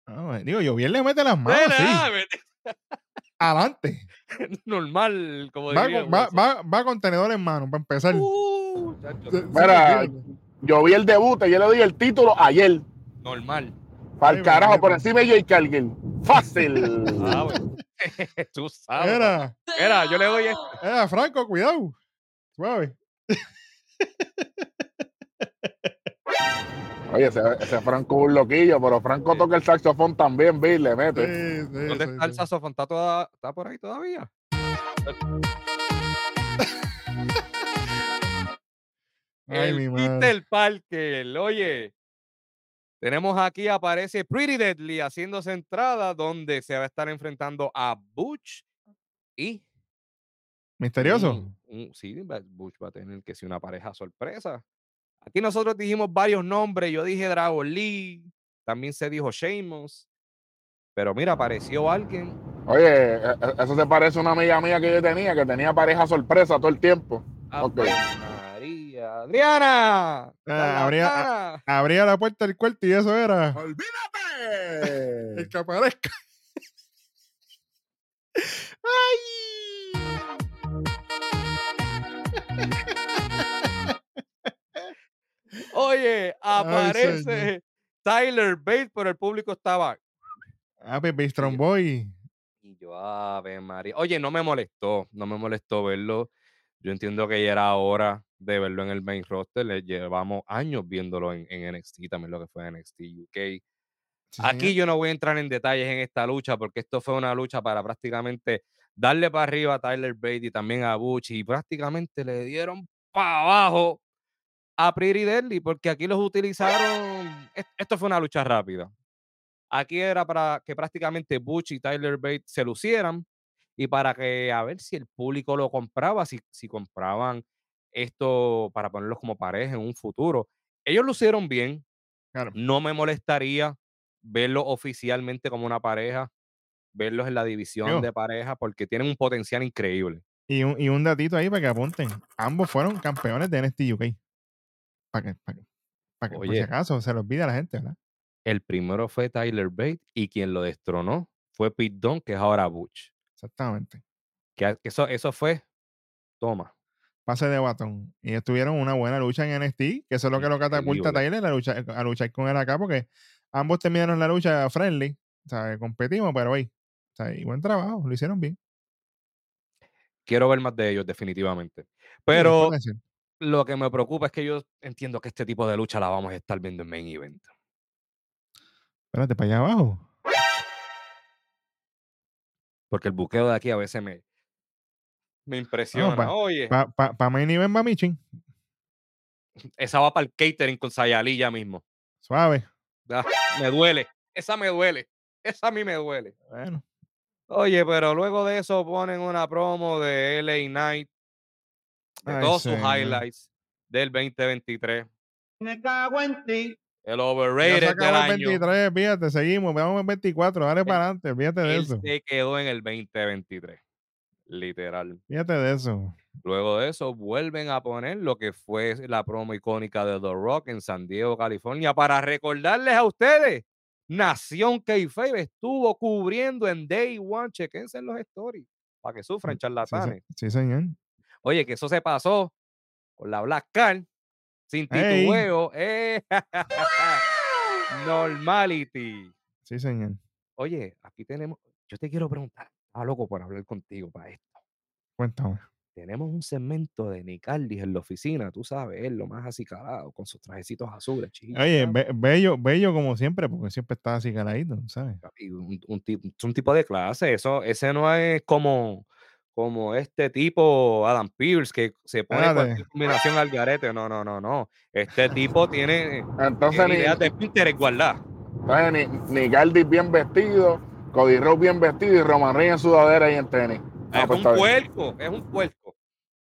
Ah, digo, Llovier le mete las manos, sí. ah. Adelante. Normal, como Va, diría. con- va, va, va con tenedor en mano para empezar. Uh, Mira, sí. yo vi el debut y yo le di el título ayer. normal. Para el carajo, por encima de Jay Cargill. Fácil. Ah, bueno. Tú sabes. Era, Mira, yo le doy esto. era Franco, cuidado. Suave. Oye, ese, ese Franco es un loquillo, pero Franco Sí. toca el saxofón también, Bill, le mete. sí, ¿Dónde sí, está el saxofón? ¿Está, toda- ¿Está por ahí todavía? Ay, el mi Peter madre. Parker. Oye, tenemos aquí, aparece Pretty Deadly haciéndose entrada donde se va a estar enfrentando a Butch y... Misterioso. sí, Butch va a tener que ser una pareja sorpresa. Aquí nosotros dijimos varios nombres. Yo dije Dragon Lee, también se dijo Sheamus. Pero mira, apareció alguien. Oye, e- e- eso se parece a una amiga mía que yo tenía, que tenía pareja sorpresa todo el tiempo. Ok. Ave María. Adriana. Ah, habría- charlatana. Abría la puerta del cuarto y eso era. El ¡Olvídate! que aparezca. ¡Ay! Oye, Ay, aparece Tyler Bates, pero el público estaba. Ah, Pepe Strong Boy. Y yo, Ave María. Oye, no me molestó, no me molestó verlo. Yo entiendo que ya era hora de verlo en el main roster. Le llevamos años viéndolo en, en NXT, también lo que fue NXT UK. Sí, Aquí señor. yo no voy a entrar en detalles en esta lucha porque esto fue una lucha para prácticamente darle para arriba a Tyler Bate y también a Butch y prácticamente le dieron para abajo a Pretty Deadly porque aquí los utilizaron. es- Esto fue una lucha rápida. Aquí era para que prácticamente Butch y Tyler Bate se lucieran y para que a ver si el público lo compraba, si, si compraban esto para ponerlos como pareja en un futuro. Ellos lucieron bien, Claro. no me molestaría verlos oficialmente como una pareja, verlos en la división Yo. de pareja, porque tienen un potencial increíble. Y un, y un datito ahí para que apunten. Ambos fueron campeones de NXT UK. Para que, para que, para que por si Oye. acaso se lo olvida a la gente, ¿verdad? El primero fue Tyler Bate y quien lo destronó fue Pete Dunne, que es ahora Butch. Exactamente. Que eso, eso fue, toma, Pase de batón. Y ellos tuvieron una buena lucha en NXT, que eso es lo que lo catapulta a. Tyler a luchar, a luchar con él acá, porque ambos terminaron la lucha friendly. O sea, competimos, pero hoy. O sea, y buen trabajo, lo hicieron bien. quiero ver más de ellos definitivamente. Pero lo que me preocupa es que yo entiendo que este tipo de lucha la vamos a estar viendo en main event. Espérate, para allá abajo. Porque el buqueo de aquí a veces me, me impresiona. pa- Oye, Para pa, pa main event va Michin. esa va para el catering con Sayali ya mismo. Suave. Ah, me duele. Esa me duele. Esa a mí me duele. Bueno. Oye, pero luego de eso ponen una promo de LA Knight, de Ay, todos sus highlights del 2023. Me cago en ti. El overrated del el año. 23, fíjate, seguimos, vamos en 24, dale Él- para adelante, fíjate de Él eso. se quedó en el 2023. Literal. Fíjate de eso. Luego de eso, vuelven a poner lo que fue la promo icónica de The Rock en San Diego, California, para recordarles a ustedes, Nación Kayfabe estuvo cubriendo en Day One, chequense en los stories, para que sufran charlatanes. sí, señor. Oye, que eso se pasó con la Black Card, sin titubeo. eh, Normality. Sí, señor. Oye, aquí tenemos, yo te quiero preguntar, estaba loco por hablar contigo para esto. Cuéntame. Tenemos un segmento de Nicaldis en la oficina, tú sabes, él lo más acicalado, con sus trajecitos azules, chiquitos. Oye, be- bello, bello como siempre, porque siempre está así caladito, ¿sabes? y un, un un tipo de clase, eso, ese no es como, como este tipo Adam Pierce que se pone cualquier combinación al garete. No, no, no, no. Este tipo tiene, Entonces, tiene ni, de Pinterest guardadas. entonces, ni, ni Galdis bien vestido, Cody Rhodes bien vestido y Roman Reigns en sudadera y en tenis. Ah, Es pues un puerco, es un puerco.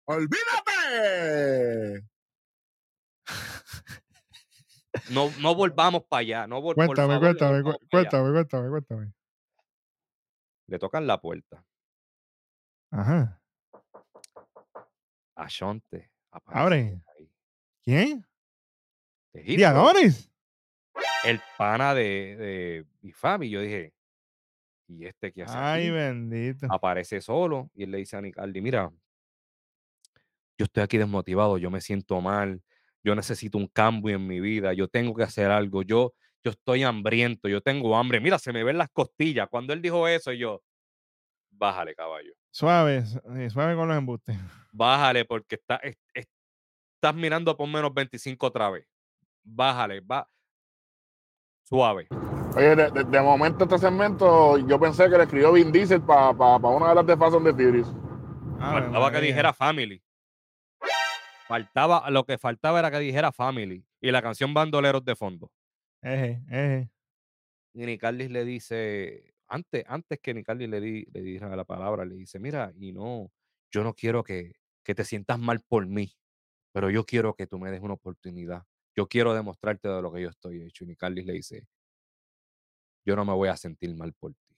¡Olvídate! No, no volvamos para allá. No vol- Cuéntame, favor, cuéntame, volvamos cu- pa' allá. cuéntame, cuéntame, cuéntame. Le tocan la puerta. Ajá. A Shonte. aparece Abre. por ahí. ¿Quién? De Hitler, Diadonis. El pana de, de Bifam. Y yo dije, ¿y este qué hace? Ay, aquí? bendito. aparece solo y él le dice a Nicaldi, mira, yo estoy aquí desmotivado, yo me siento mal, yo necesito un cambio en mi vida, yo tengo que hacer algo, yo, yo estoy hambriento, yo tengo hambre, mira, se me ven las costillas. Cuando él dijo eso, yo, bájale, caballo, Suave, eh, suave con los embustes. bájale, porque está, es- es- estás mirando por menos 25 otra vez. Bájale, va. Suave. Oye, de, de- de momento este segmento yo pensé que le escribió Vin Diesel para una de las de Fast and the Furious. Ave Faltaba que dijera family. Faltaba, lo que faltaba era que dijera family y la canción Bandoleros de fondo. Eje, eje. Y Nicaldis le dice, antes, antes que Nicaldis le, di, le dijera la palabra, le dice, mira, y no, yo no quiero que, que te sientas mal por mí, pero yo quiero que tú me des una oportunidad. Yo quiero demostrarte de lo que yo estoy hecho. Y Nicaldis le dice, yo no me voy a sentir mal por ti.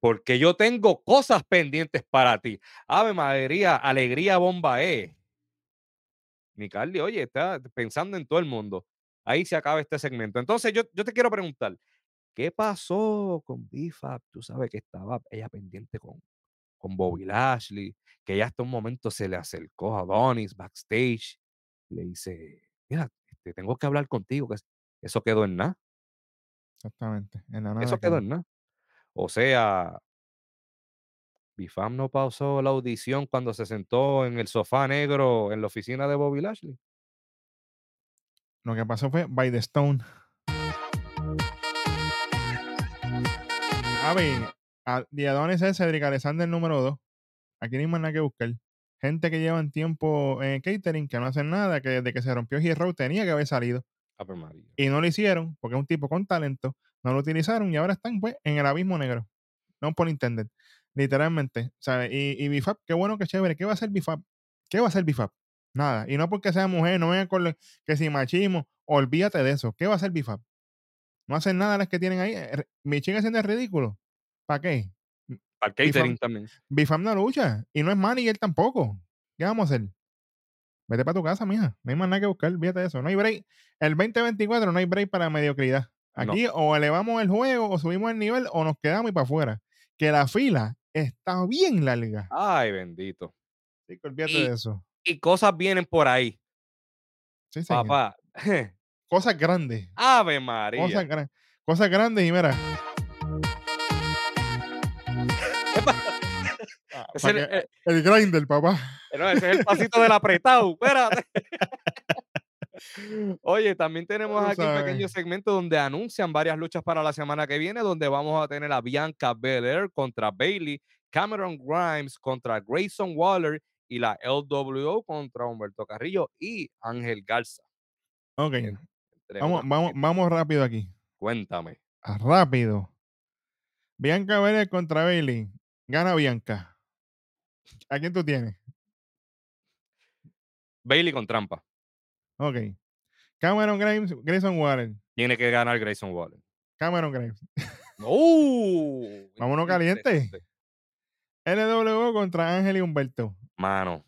Porque yo tengo cosas pendientes para ti. Ave María, alegría bomba es. Nicaldi, oye, está pensando en todo el mundo. Ahí se acaba este segmento. Entonces, yo, yo te quiero preguntar, ¿qué pasó con Bifab? Tú sabes que estaba ella pendiente con, con Bobby Lashley, que ella hasta un momento se le acercó a Donis backstage. Le dice, mira, este, tengo que hablar contigo, eso quedó en nada. Exactamente. En la nada Eso quedó en nada. O sea, Bifam no pausó la audición cuando se sentó en el sofá negro en la oficina de Bobby Lashley. Lo que pasó fue By the Stone. A ver, a Diadonis es Cedric Alexander número 2. Aquí no hay más nada que buscar. Gente que llevan tiempo en catering, que no hacen nada, que desde que se rompió Hero tenía que haber salido. Y no lo hicieron, porque es un tipo con talento. No lo utilizaron y ahora están pues en el abismo negro. No por entender. Literalmente. ¿sabes? Y, y Bifab, qué bueno, qué chévere. ¿Qué va a hacer Bifab? ¿Qué va a hacer Bifab? Nada. Y no porque sea mujer, no vengan con que si machismo, olvídate de eso. ¿Qué va a hacer Bifab? No hacen nada las que tienen ahí. Eh, Michin haciendo el ridículo. ¿Para qué? Para catering también. Bifam no lucha. Y no es manager tampoco. ¿Qué vamos a hacer? Vete para tu casa, mija. No hay más nada que buscar. De eso. No hay break. El 2024 no hay break para mediocridad. No. Aquí o elevamos el juego, o subimos el nivel, o nos quedamos y para afuera. Que la fila está bien larga. Ay, bendito. Que olvídate Y- de eso. Y cosas vienen por ahí, Sí, señor. papá. Cosas grandes. Ave María. Cosas, gran- cosas grandes y mira. Es el- el grinder, papá. No, ese es el pasito del apretado. Espérate. Oye, también tenemos aquí un pequeño segmento donde anuncian varias luchas para la semana que viene, donde vamos a tener a Bianca Belair contra Bailey, Cameron Grimes contra Grayson Waller y la LWO contra Humberto Carrillo y Ángel Garza. Ok. Vamos, vamos, vamos rápido aquí. Cuéntame. Ah, Rápido. Bianca Belair contra Bailey. Gana Bianca. ¿A quién tú tienes? Bailey con trampa. Ok. Cameron Grimes, Grayson Waller. Tiene que ganar Grayson Waller. Cameron Grimes. ¡Uh! Vámonos caliente. LWO contra Ángel y Humberto. Mano,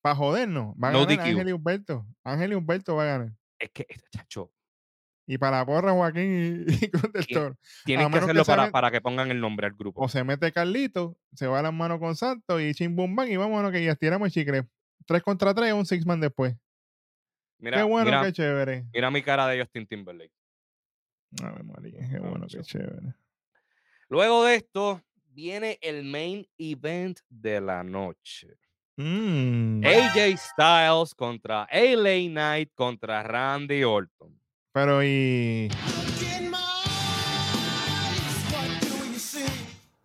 Para jodernos. Va a No ganar DQ. Ángel y Humberto. Ángel y Humberto va a ganar. es que, este chacho, Y para la porra, Joaquín y, y. Toro. tienen que hacerlo para, para que pongan el nombre al grupo. O se mete Carlito, se va a las manos con Santos y Chim Bum Bam y vámonos que ya estiramos el chicle. Tres contra tres, un six man después. Mira, qué bueno, mira, qué chévere. mira mi cara de Justin Timberlake. Ave María, qué bueno, qué chévere. Luego de esto, viene el main event de la noche. Mm, AJ Styles contra LA Knight contra Randy Orton. Pero y.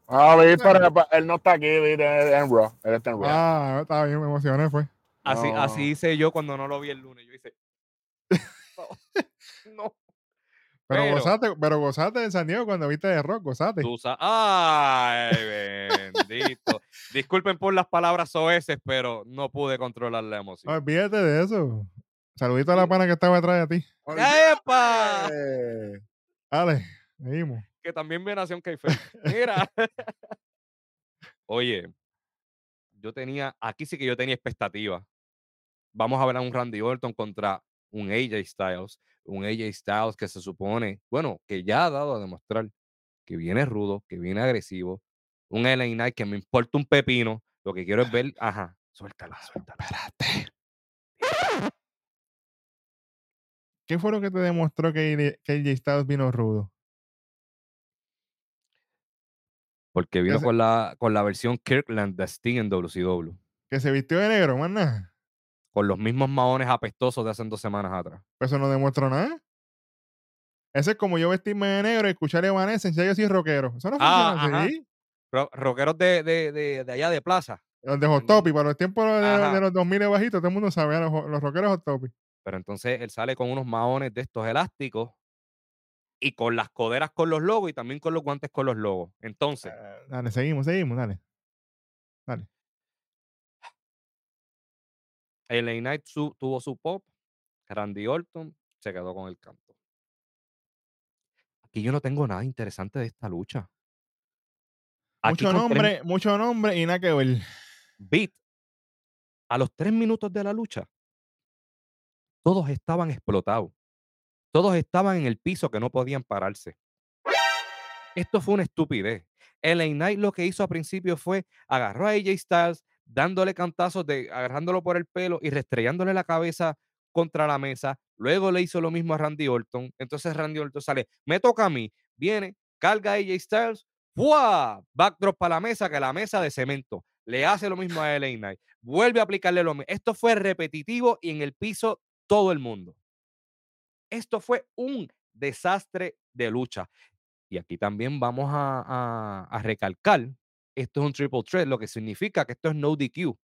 A ver, pero pa- él no está aquí, ¿viste? en Raw. Él está en Raw. Ah, estaba bien, me emocioné, fue. Así, No. así hice yo cuando no lo vi el lunes. Yo hice. No. no. Pero, Pero- gozaste, pero gozaste en San Diego cuando viste de rock, gozaste. Tú Ay, bendito. Disculpen por las palabras soeces, pero no pude controlar la emoción. Olvídate de eso. Saludito a la pana que estaba detrás de ti. ¡Epa! Eh, Dale, seguimos. Que también viene Nación Caife. Mira. Oye, yo tenía, aquí sí que yo tenía expectativa. Vamos a ver a un Randy Orton contra un AJ Styles. Un AJ Styles que se supone, bueno, que ya ha dado a demostrar que viene rudo, que viene agresivo. Un LA Knight que me importa un pepino. Lo que quiero es ver, ajá, suéltala, suéltala. Espérate. ¿Qué fue lo que te demostró que, que el Styles vino rudo? Porque vino con la, con la versión Kirkland de Sting en WCW. Que se vistió de negro, más nada. Con los mismos maones apestosos de hace dos semanas atrás. Pues eso no demostró nada. Ese es como yo vestirme de negro y escuchar Evanescence, ya yo soy rockero. Eso no Ah, funciona ajá. así. Ro- rockeros de, de, de, de allá de plaza. Los de Hot Topic, para los tiempos de los 2000 bajitos, todo el mundo sabe, los, los rockeros Hot Topic. Pero entonces él sale con unos maones de estos elásticos y con las coderas con los logos y también con los guantes con los logos. Entonces, Ah, dale, seguimos, seguimos, dale. Dale. LA Knight su- tuvo su pop, Randy Orton se quedó con el canto. Aquí yo no tengo nada interesante de esta lucha. Aquí Mucho tres nombre, mucho nombre y nada que ver. beat, a los tres minutos de la lucha, todos estaban explotados. Todos estaban en el piso que no podían pararse. Esto fue una estupidez. LA Knight lo que hizo al principio fue agarró a AJ Styles, dándole cantazos, de, agarrándolo por el pelo y restrellándole la cabeza contra la mesa. Luego le hizo lo mismo a Randy Orton. Entonces Randy Orton sale, me toca a mí. Viene, carga a AJ Styles, ¡fua! Backdrop para la mesa, que la mesa de cemento. Le hace lo mismo a LA Knight. Vuelve a aplicarle lo mismo. Esto fue repetitivo y en el piso todo el mundo. Esto fue un desastre de lucha. Y aquí también vamos a, a- a recalcar, esto es un triple threat, lo que significa que esto es no DQ.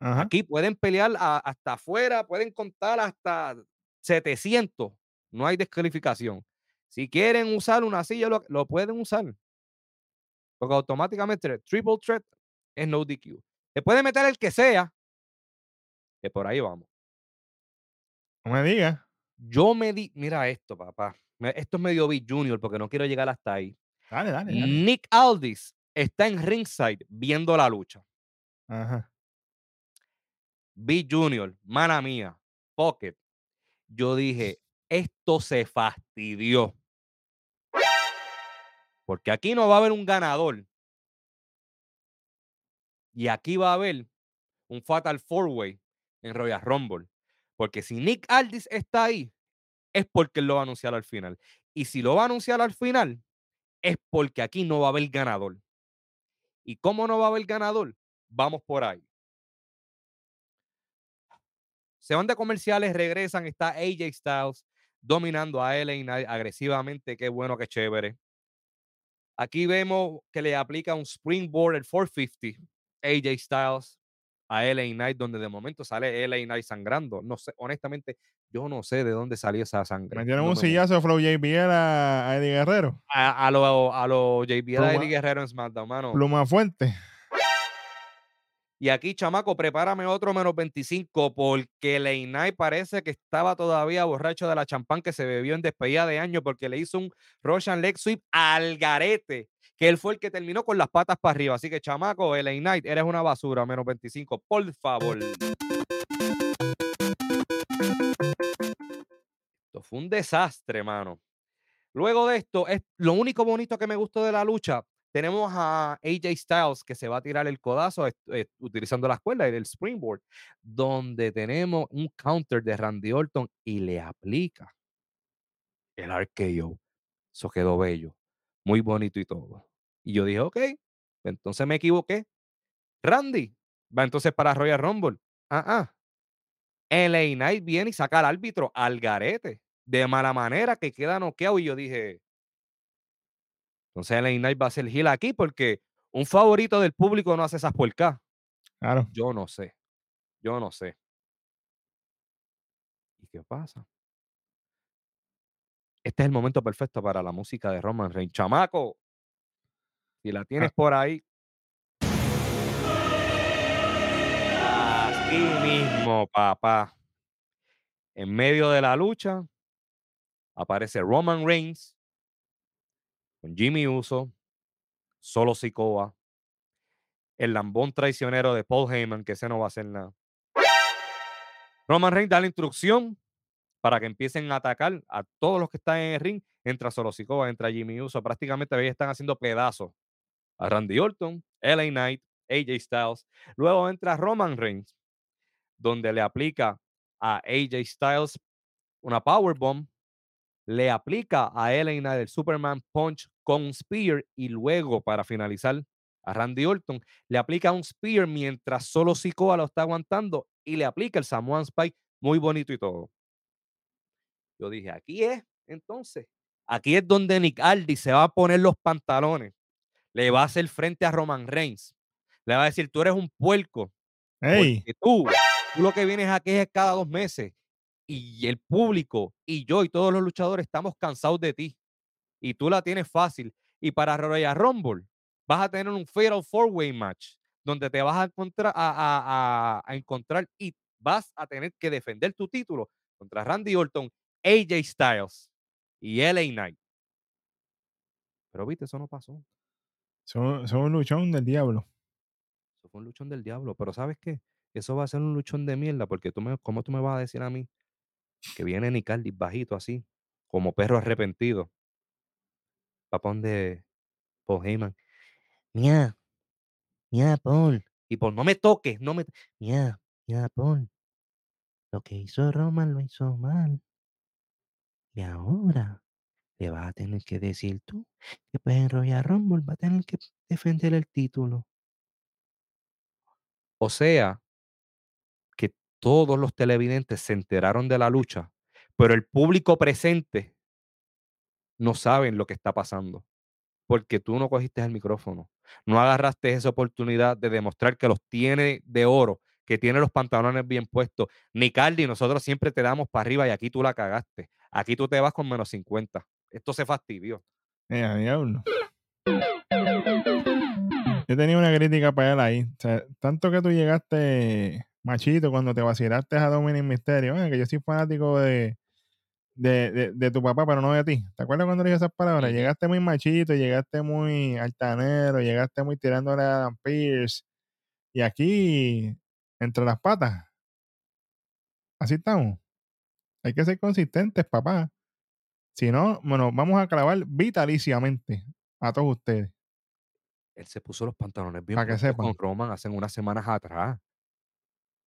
Ajá. Aquí pueden pelear a- hasta afuera, pueden contar hasta 700. No hay descalificación. Si quieren usar una silla, lo, lo pueden usar. Porque automáticamente triple threat es no DQ. Se puede meter el que sea, que por ahí vamos. No me digas. Yo me di, mira esto, papá. Esto es medio Big Junior porque no quiero llegar hasta ahí. Dale, dale, dale. Nick Aldis está en ringside viendo la lucha. Ajá. B Junior, mana mía, Pocket. Yo dije, esto se fastidió. Porque aquí no va a haber un ganador. Y aquí va a haber un Fatal Four Way en Royal Rumble. Porque si Nick Aldis está ahí, es porque él lo va a anunciar al final. Y si lo va a anunciar al final, es porque aquí no va a haber ganador. ¿Y cómo no va a haber ganador? Vamos por ahí. Se van de comerciales, regresan, está AJ Styles dominando a Knight agresivamente, qué bueno, qué chévere. Aquí vemos que le aplica un springboard el 450 AJ Styles a LA Knight, donde de momento sale LA Knight sangrando. No sé, honestamente, yo no sé de dónde salió esa sangre. Metieron no un me sillazo de Flow JBL a, a Eddie Guerrero. a, a lo, a lo JBL Pluma- Eddie Guerrero en SmackDown, mano. Pluma Fuente. Y aquí, chamaco, prepárame otro menos 25 porque Leinay parece que estaba todavía borracho de la champán que se bebió en despedida de año porque le hizo un Russian leg sweep al garete, que él fue el que terminó con las patas para arriba. Así que, chamaco, LA Knight, eres una basura, menos 25, por favor. Esto fue un desastre, mano. Luego de esto, es lo único bonito que me gustó de la lucha. Tenemos a AJ Styles que se va a tirar el codazo est- eh, utilizando la escuela, el springboard, donde tenemos un counter de Randy Orton y le aplica el RKO. Eso quedó bello, muy bonito y todo. Y yo dije, ok, entonces me equivoqué. Randy va entonces para Royal Rumble. Ah, ah. LA Knight viene y saca al árbitro al garete de mala manera que queda noqueado. Y yo dije, entonces LA Knight va a ser aquí porque un favorito del público no hace esas puercas. Claro. Yo no sé. Yo no sé. ¿Y qué pasa? este es el momento perfecto para la música de Roman Reigns. Chamaco, si la tienes por ahí. Así mismo, papá. En medio de la lucha aparece Roman Reigns con Jimmy Uso, Solo Sikoa, el lambón traicionero de Paul Heyman, que ese no va a hacer nada. Roman Reigns da la instrucción para que empiecen a atacar a todos los que están en el ring. Entra Solo Sikoa, entra Jimmy Uso. Prácticamente ahí están haciendo pedazos a Randy Orton, LA Knight, AJ Styles. Luego entra Roman Reigns, donde le aplica a AJ Styles una powerbomb, le aplica a LA Knight el Superman Punch con un spear y luego para finalizar a Randy Orton le aplica un spear mientras solo Sikoa lo está aguantando y le aplica el Samoan Spike muy bonito y todo. Yo dije, aquí es, entonces, aquí es donde Nick Aldi se va a poner los pantalones, le va a hacer frente a Roman Reigns, le va a decir, tú eres un puerco, ¡Ey! porque tú, tú lo que vienes aquí es cada dos meses y el público y yo y todos los luchadores estamos cansados de ti y tú la tienes fácil. Y para Royal Rumble vas a tener un Fatal Four-Way match donde te vas a encontrar, a, a- a- a encontrar y vas a tener que defender tu título contra Randy Orton, AJ Styles y LA Knight. Pero viste, eso no pasó. Son, un luchón del diablo. Eso un luchón del diablo. Pero ¿sabes qué? Eso va a ser un luchón de mierda porque tú me, ¿cómo tú me vas a decir a mí que viene Nicardi bajito así, como perro arrepentido? Papón de Paul Heyman. Mía, mía, Paul. Y Paul, no me toques, no me... Mía, mía, Paul. Lo que hizo Roman lo hizo mal. Y ahora le vas a tener que decir tú que pues en Rumble va a tener que defender el título. O sea, que todos los televidentes se enteraron de la lucha, pero el público presente no saben lo que está pasando, porque tú no cogiste el micrófono, no agarraste esa oportunidad de demostrar que los tiene de oro, que tiene los pantalones bien puestos. Nicardi, nosotros siempre te damos para arriba y aquí tú la cagaste. Aquí tú te vas con menos 50. Esto se fastidió. Eh, a diablo. Yo tenía una crítica para él ahí. O sea, tanto que tú llegaste machito cuando te vacilaste a Dominic Mysterio. "Ah, que yo soy fanático de, de, de- de tu papá, pero no de ti. ¿Te acuerdas cuando le dije esas palabras? Llegaste muy machito, llegaste muy altanero, llegaste muy tirándole a Adam Pierce. Y aquí, entre las patas. Así estamos. Hay que ser consistentes, papá. Si no, bueno, vamos a clavar vitaliciamente a todos ustedes. Él se puso los pantalones bien que puestos con sepan. Roman hace unas semanas atrás.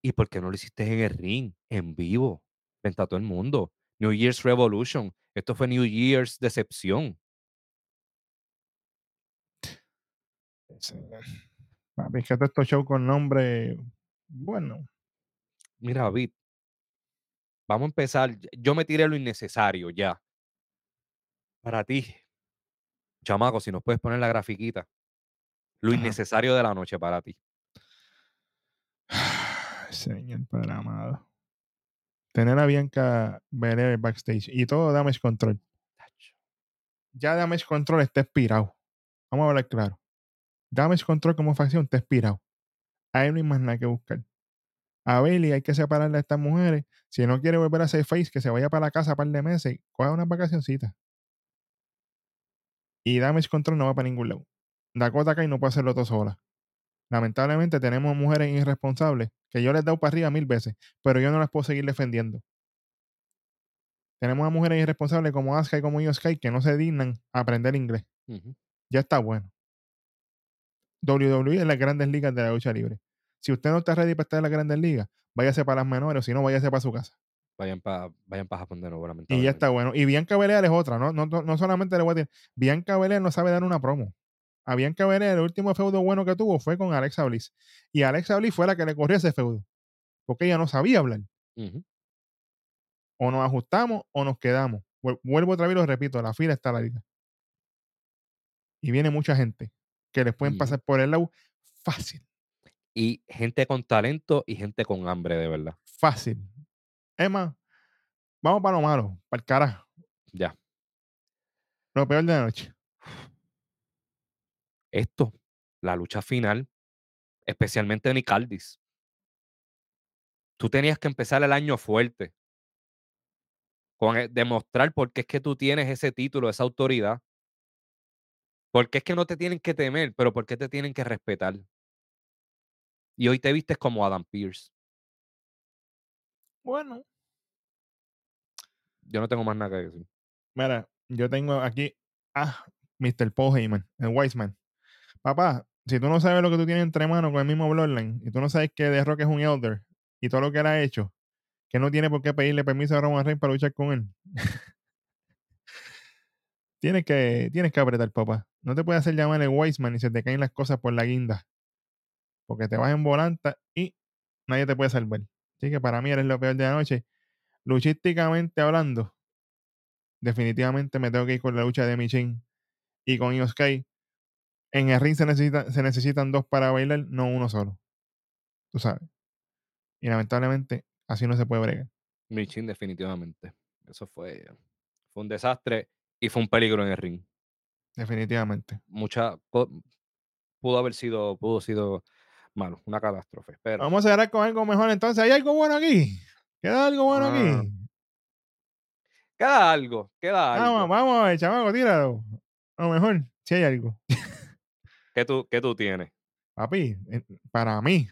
¿Y por qué no lo hiciste en el ring, en vivo, frente a todo el mundo? New Year's Revolution. Esto fue New Year's Decepción. Es que estos shows con nombre, bueno, Mira, David, vamos a empezar. Yo me tiré lo innecesario ya. Para ti, chamaco, si nos puedes poner la grafiquita. Lo Ajá. innecesario de la noche para ti. señor padre amado. Tener a Bianca Belair backstage y todo Damage Control. Ya Damage Control está expirado. Vamos a hablar claro. Damage Control como facción está expirado. Ahí no hay más nada que buscar. A Bailey hay que separarle a estas mujeres. Si no quiere volver a hacer face, que se vaya para la casa un par de meses y coja unas vacacioncitas. Y Damage Control no va para ningún lado. Dakota Kai no puede hacerlo todo sola. Lamentablemente tenemos mujeres irresponsables que yo les he dado para arriba mil veces, pero yo no las puedo seguir defendiendo. Tenemos a mujeres irresponsables como Asuka y como Sky que no se dignan a aprender inglés. Ya está bueno. WWE es las grandes ligas de la lucha libre. Si usted no está ready para estar en las grandes ligas, váyase para las menores, o si no, váyase para su casa. Vayan para vayan pa Japón de nuevo, Y ya lamentablemente. está bueno. Y Bianca Belair es otra, ¿no? No, no, no solamente le voy a decir, Bianca Belair no sabe dar una promo. A Bianca Belair, el último feudo bueno que tuvo fue con Alexa Bliss. Y Alexa Bliss fue la que le corrió ese feudo. Porque ella no sabía hablar. O nos ajustamos o nos quedamos. Vuel- Vuelvo otra vez y lo repito, la fila está larga. Y viene mucha gente que les pueden pasar por el lado fácil, Y gente con talento y gente con hambre, de verdad. fácil. Más, vamos para lo malo, para el carajo. Ya. Lo peor de la noche. Esto, la lucha final, especialmente Nick Aldis. Tú tenías que empezar el año fuerte. Con e- demostrar por qué es que tú tienes ese título, esa autoridad. Porque es que no te tienen que temer, pero por qué te tienen que respetar. Y hoy te vistes como Adam Pierce. Bueno. Yo no tengo más nada que decir. Mira, yo tengo aquí a Mr. Paul Heyman, el Wiseman. Papá, si tú no sabes lo que tú tienes entre manos con el mismo Bloodline y tú no sabes que The Rock es un Elder y todo lo que él ha hecho, que no tiene por qué pedirle permiso a Roman Reigns para luchar con él. tienes, que, tienes que apretar, papá. No te puedes hacer llamar el Wiseman y se te caen las cosas por la guinda. Porque te vas en volanta y nadie te puede salvar. Así que para mí eres lo peor de la noche. Luchísticamente hablando, definitivamente me tengo que ir con la lucha de Michin y con Io Sky. En el ring se, necesita, se necesitan dos para bailar, no uno solo. Tú sabes. Y lamentablemente, así no se puede bregar. Michin, definitivamente. Eso fue, fue un desastre y fue un peligro en el ring. Definitivamente. Mucha. Pudo haber sido, pudo sido malo, una catástrofe. Pero Vamos a cerrar con algo mejor entonces. ¿Hay algo bueno aquí? ¿Queda algo bueno Ah, aquí? queda algo, queda Vamos, algo. vamos a ver, chamaco, tíralo. A lo mejor, si hay algo. ¿Qué tú, qué tú tienes? Papi, para mí,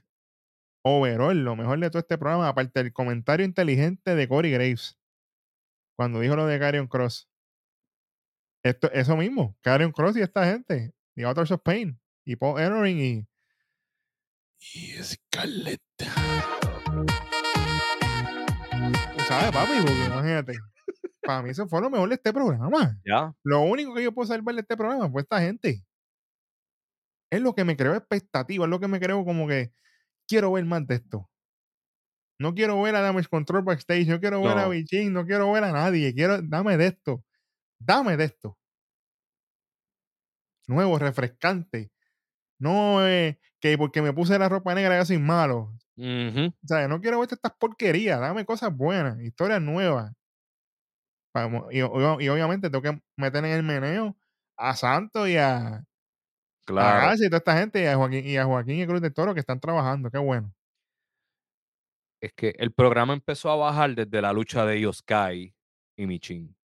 overall, lo mejor de todo este programa, aparte del comentario inteligente de Corey Graves, cuando dijo lo de Carrion Cross. Esto, eso mismo, Carrion Cross y esta gente, The Authors of Pain, y Paul Ellering y, y Scarlett. Tú sabes, papi, porque imagínate. Para mí eso fue lo mejor de este programa. ¿Ya? Lo único que yo puedo salvar de este programa fue esta gente. Es lo que me creó expectativa, es lo que me creó como que quiero ver más de esto. No quiero ver a Damage Control backstage, no quiero ver a. Bichin, no quiero ver a nadie. Quiero, dame de esto. Dame de esto. Nuevo, refrescante. No eh, que porque me puse la ropa negra ya soy malo. O sea, no quiero ver estas porquerías. Dame cosas buenas, historias nuevas. Vamos, y, obviamente tengo que meter en el meneo a Santos y a, a Claro. Garza y toda esta gente y a Joaquín y a Joaquín y Cruz de Toro que están trabajando. Qué bueno. Es que el programa empezó a bajar desde la lucha de Yoskai y Michin.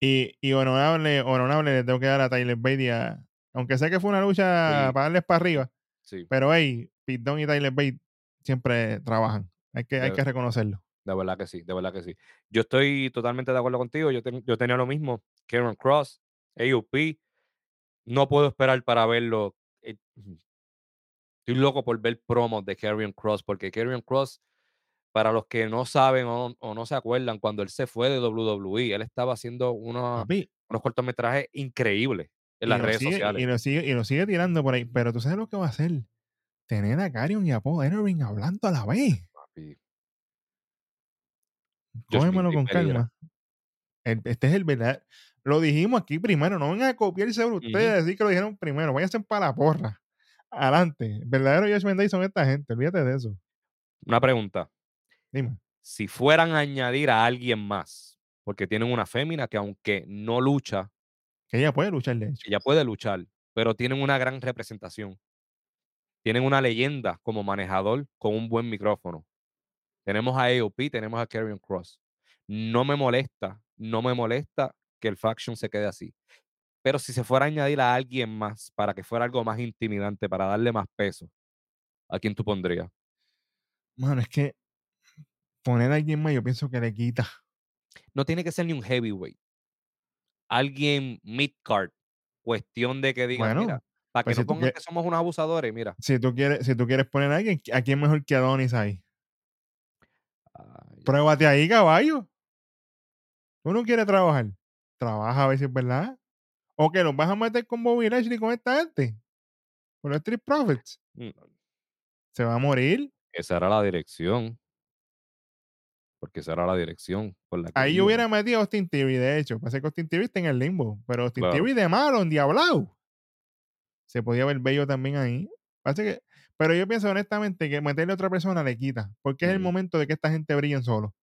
Y, y honorable, honorable le tengo que dar a Tyler Bate y a- Aunque sé que fue una lucha Sí. para darles para arriba, Sí, pero hey, Dunne y Tyler Bate siempre trabajan. Hay que, hay que reconocerlo. de verdad que sí, de verdad que sí. Yo estoy totalmente de acuerdo contigo. Yo, ten- yo tenía lo mismo. Karen Cross, AUP. No puedo esperar para verlo. eh, Estoy loco por ver promos de Karrion Cross, porque Karrion Cross, para los que no saben o, o no se acuerdan, cuando él se fue de WWE, él estaba haciendo unos, unos cortometrajes increíbles en las redes sigue- sociales. Y lo, sigue, y lo sigue tirando por ahí. Pero tú sabes lo que va a hacer. Tener a Carion y a Paul Ellering hablando a la vez. papi. Cógemelo con calma. El- este es el verdad. Lo dijimos aquí primero. No vengan a copiarse de ustedes, decir que lo dijeron primero. Váyanse para la porra. Adelante. El verdadero Josh Menday son esta gente. Olvídate de eso. Una pregunta. Dime. Si fueran a añadir a alguien más, porque tienen una fémina que aunque no lucha, Que ella puede luchar, de hecho. ella puede luchar, pero tienen una gran representación. Tienen una leyenda como manejador con un buen micrófono. Tenemos a AOP, tenemos a Karrion Cross. No me molesta, no me molesta que el faction se quede así. Pero si se fuera a añadir a alguien más para que fuera algo más intimidante, para darle más peso, ¿a quién tú pondrías? Mano, es que poner a alguien más, yo pienso que le quita. No tiene que ser ni un heavyweight. Alguien mid-card. Cuestión de que digan, Bueno, mira, para que pues no si tú pongan que somos unos abusadores, mira. Si tú quieres, si tú quieres poner a alguien, ¿a quién mejor que Adonis ahí? Ay, Pruébate ahí, caballo. Tú no quieres trabajar. Trabaja a ver si es verdad. O que los vas a meter con Bobby Lashley con esta gente. Con los Street Profits. mm, Se va a morir. Esa era la dirección. Porque esa era la dirección por la que Ahí yo iban. hubiera metido a Austin Theory, de hecho. Parece que Austin Theory está en el limbo. Pero Austin Claro. Theory de malo, en Diablao. Se podía ver bello también ahí. Parece que, pero yo pienso honestamente que meterle a otra persona le quita. Porque es el momento de que esta gente brillen solo.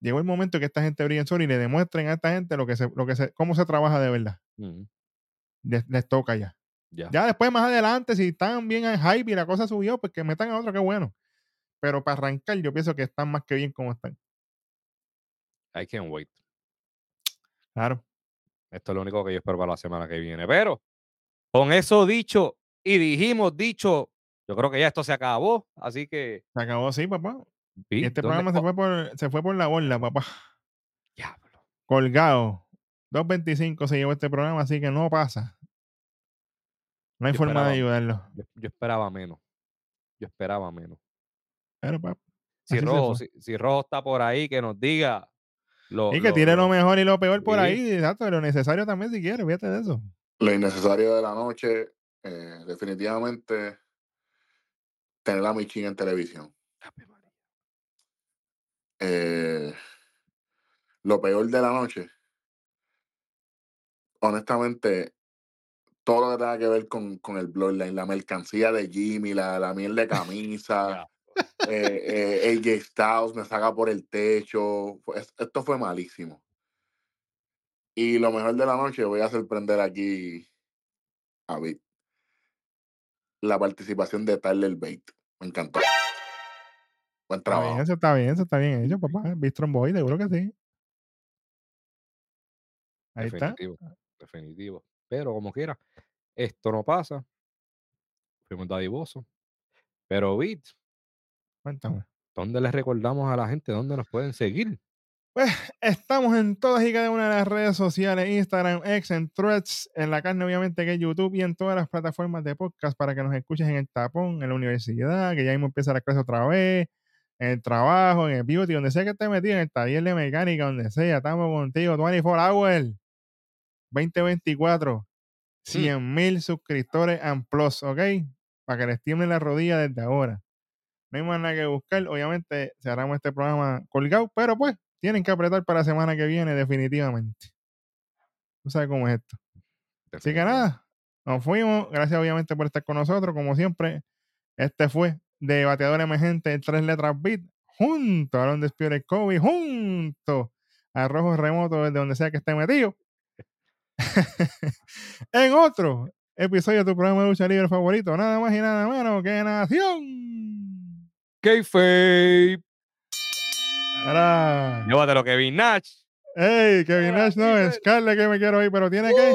llegó el momento que esta gente brille en sol y le demuestren a esta gente lo que se, lo que se, cómo se trabaja de verdad. Mm, Les, les toca ya. ya. Ya después, más adelante, si están bien en hype y la cosa subió, pues que metan a otro, qué bueno. Pero para arrancar, yo pienso que están más que bien como están. I can't wait. Claro. Esto es lo único que yo espero para la semana que viene. Pero con eso dicho y dijimos dicho, yo creo que ya esto se acabó. Así que. Se acabó así, papá. Este ¿dónde- programa se fue, por, se fue por la borda, papá. diablo. Colgado. 2.25 se llevó este programa, así que no pasa. No hay Yo forma de ayudarlo. Yo, yo esperaba menos. Yo esperaba menos. Papá. Si Así Rojo, si, si Rojo está por ahí, que nos diga. Lo, Y que lo- tire lo mejor y lo peor por ahí, exacto, y lo necesario también si quiere, fíjate de eso. Lo innecesario de la noche, eh, definitivamente, tener a Michin en televisión. Eh, lo peor de la noche, honestamente, todo lo que tenga que ver con, con el Bloodline, la mercancía de Jimmy, la, la miel de camisa. Eh, eh, AJ Styles me saca por el techo. esto fue malísimo. Y lo mejor de la noche, voy a sorprender aquí a Vic. La participación de Tyler Bate. Me encantó. Buen Está bien, trabajo. eso está bien, eso está bien hecho, papá. Bistron Boy, seguro que sí. Ahí está. Definitivo. Definitivo. Pero como quiera, esto no pasa. Fuimos dadivosos. Pero, Bit, Cuéntame. ¿dónde les recordamos a la gente dónde nos pueden seguir? Pues estamos en todas y cada una de las redes sociales, Instagram, X, en Threads, en la carne obviamente que es YouTube y en todas las plataformas de podcast para que nos escuches en el tapón, en la universidad, que ya mismo empieza la clase otra vez, en el trabajo, en el beauty, donde sea que estés metido, en el taller de mecánica, donde sea, estamos contigo, 24 hours, 2024, 100 mil suscriptores and plus, ¿ok? Para que les tiemblen la rodilla desde ahora. No hay más nada que buscar. Obviamente cerramos este programa colgado, pero pues tienen que apretar para la semana que viene, definitivamente. Tú sabes cómo es esto. Así que nada, nos fuimos. Gracias, obviamente, por estar con nosotros. Como siempre, este fue de Bateador Emergente, tres letras bit, junto a Aaron Spirit Kobe, junto a Rojo Remoto, desde donde sea que esté metido. en otro episodio de tu programa de lucha libre favorito, nada más y nada menos que Nación. Kayfabe. Llévatelo, Kevin Nash. Ey, Kevin Nash no es. Scarlett que me quiero ir, pero tiene que.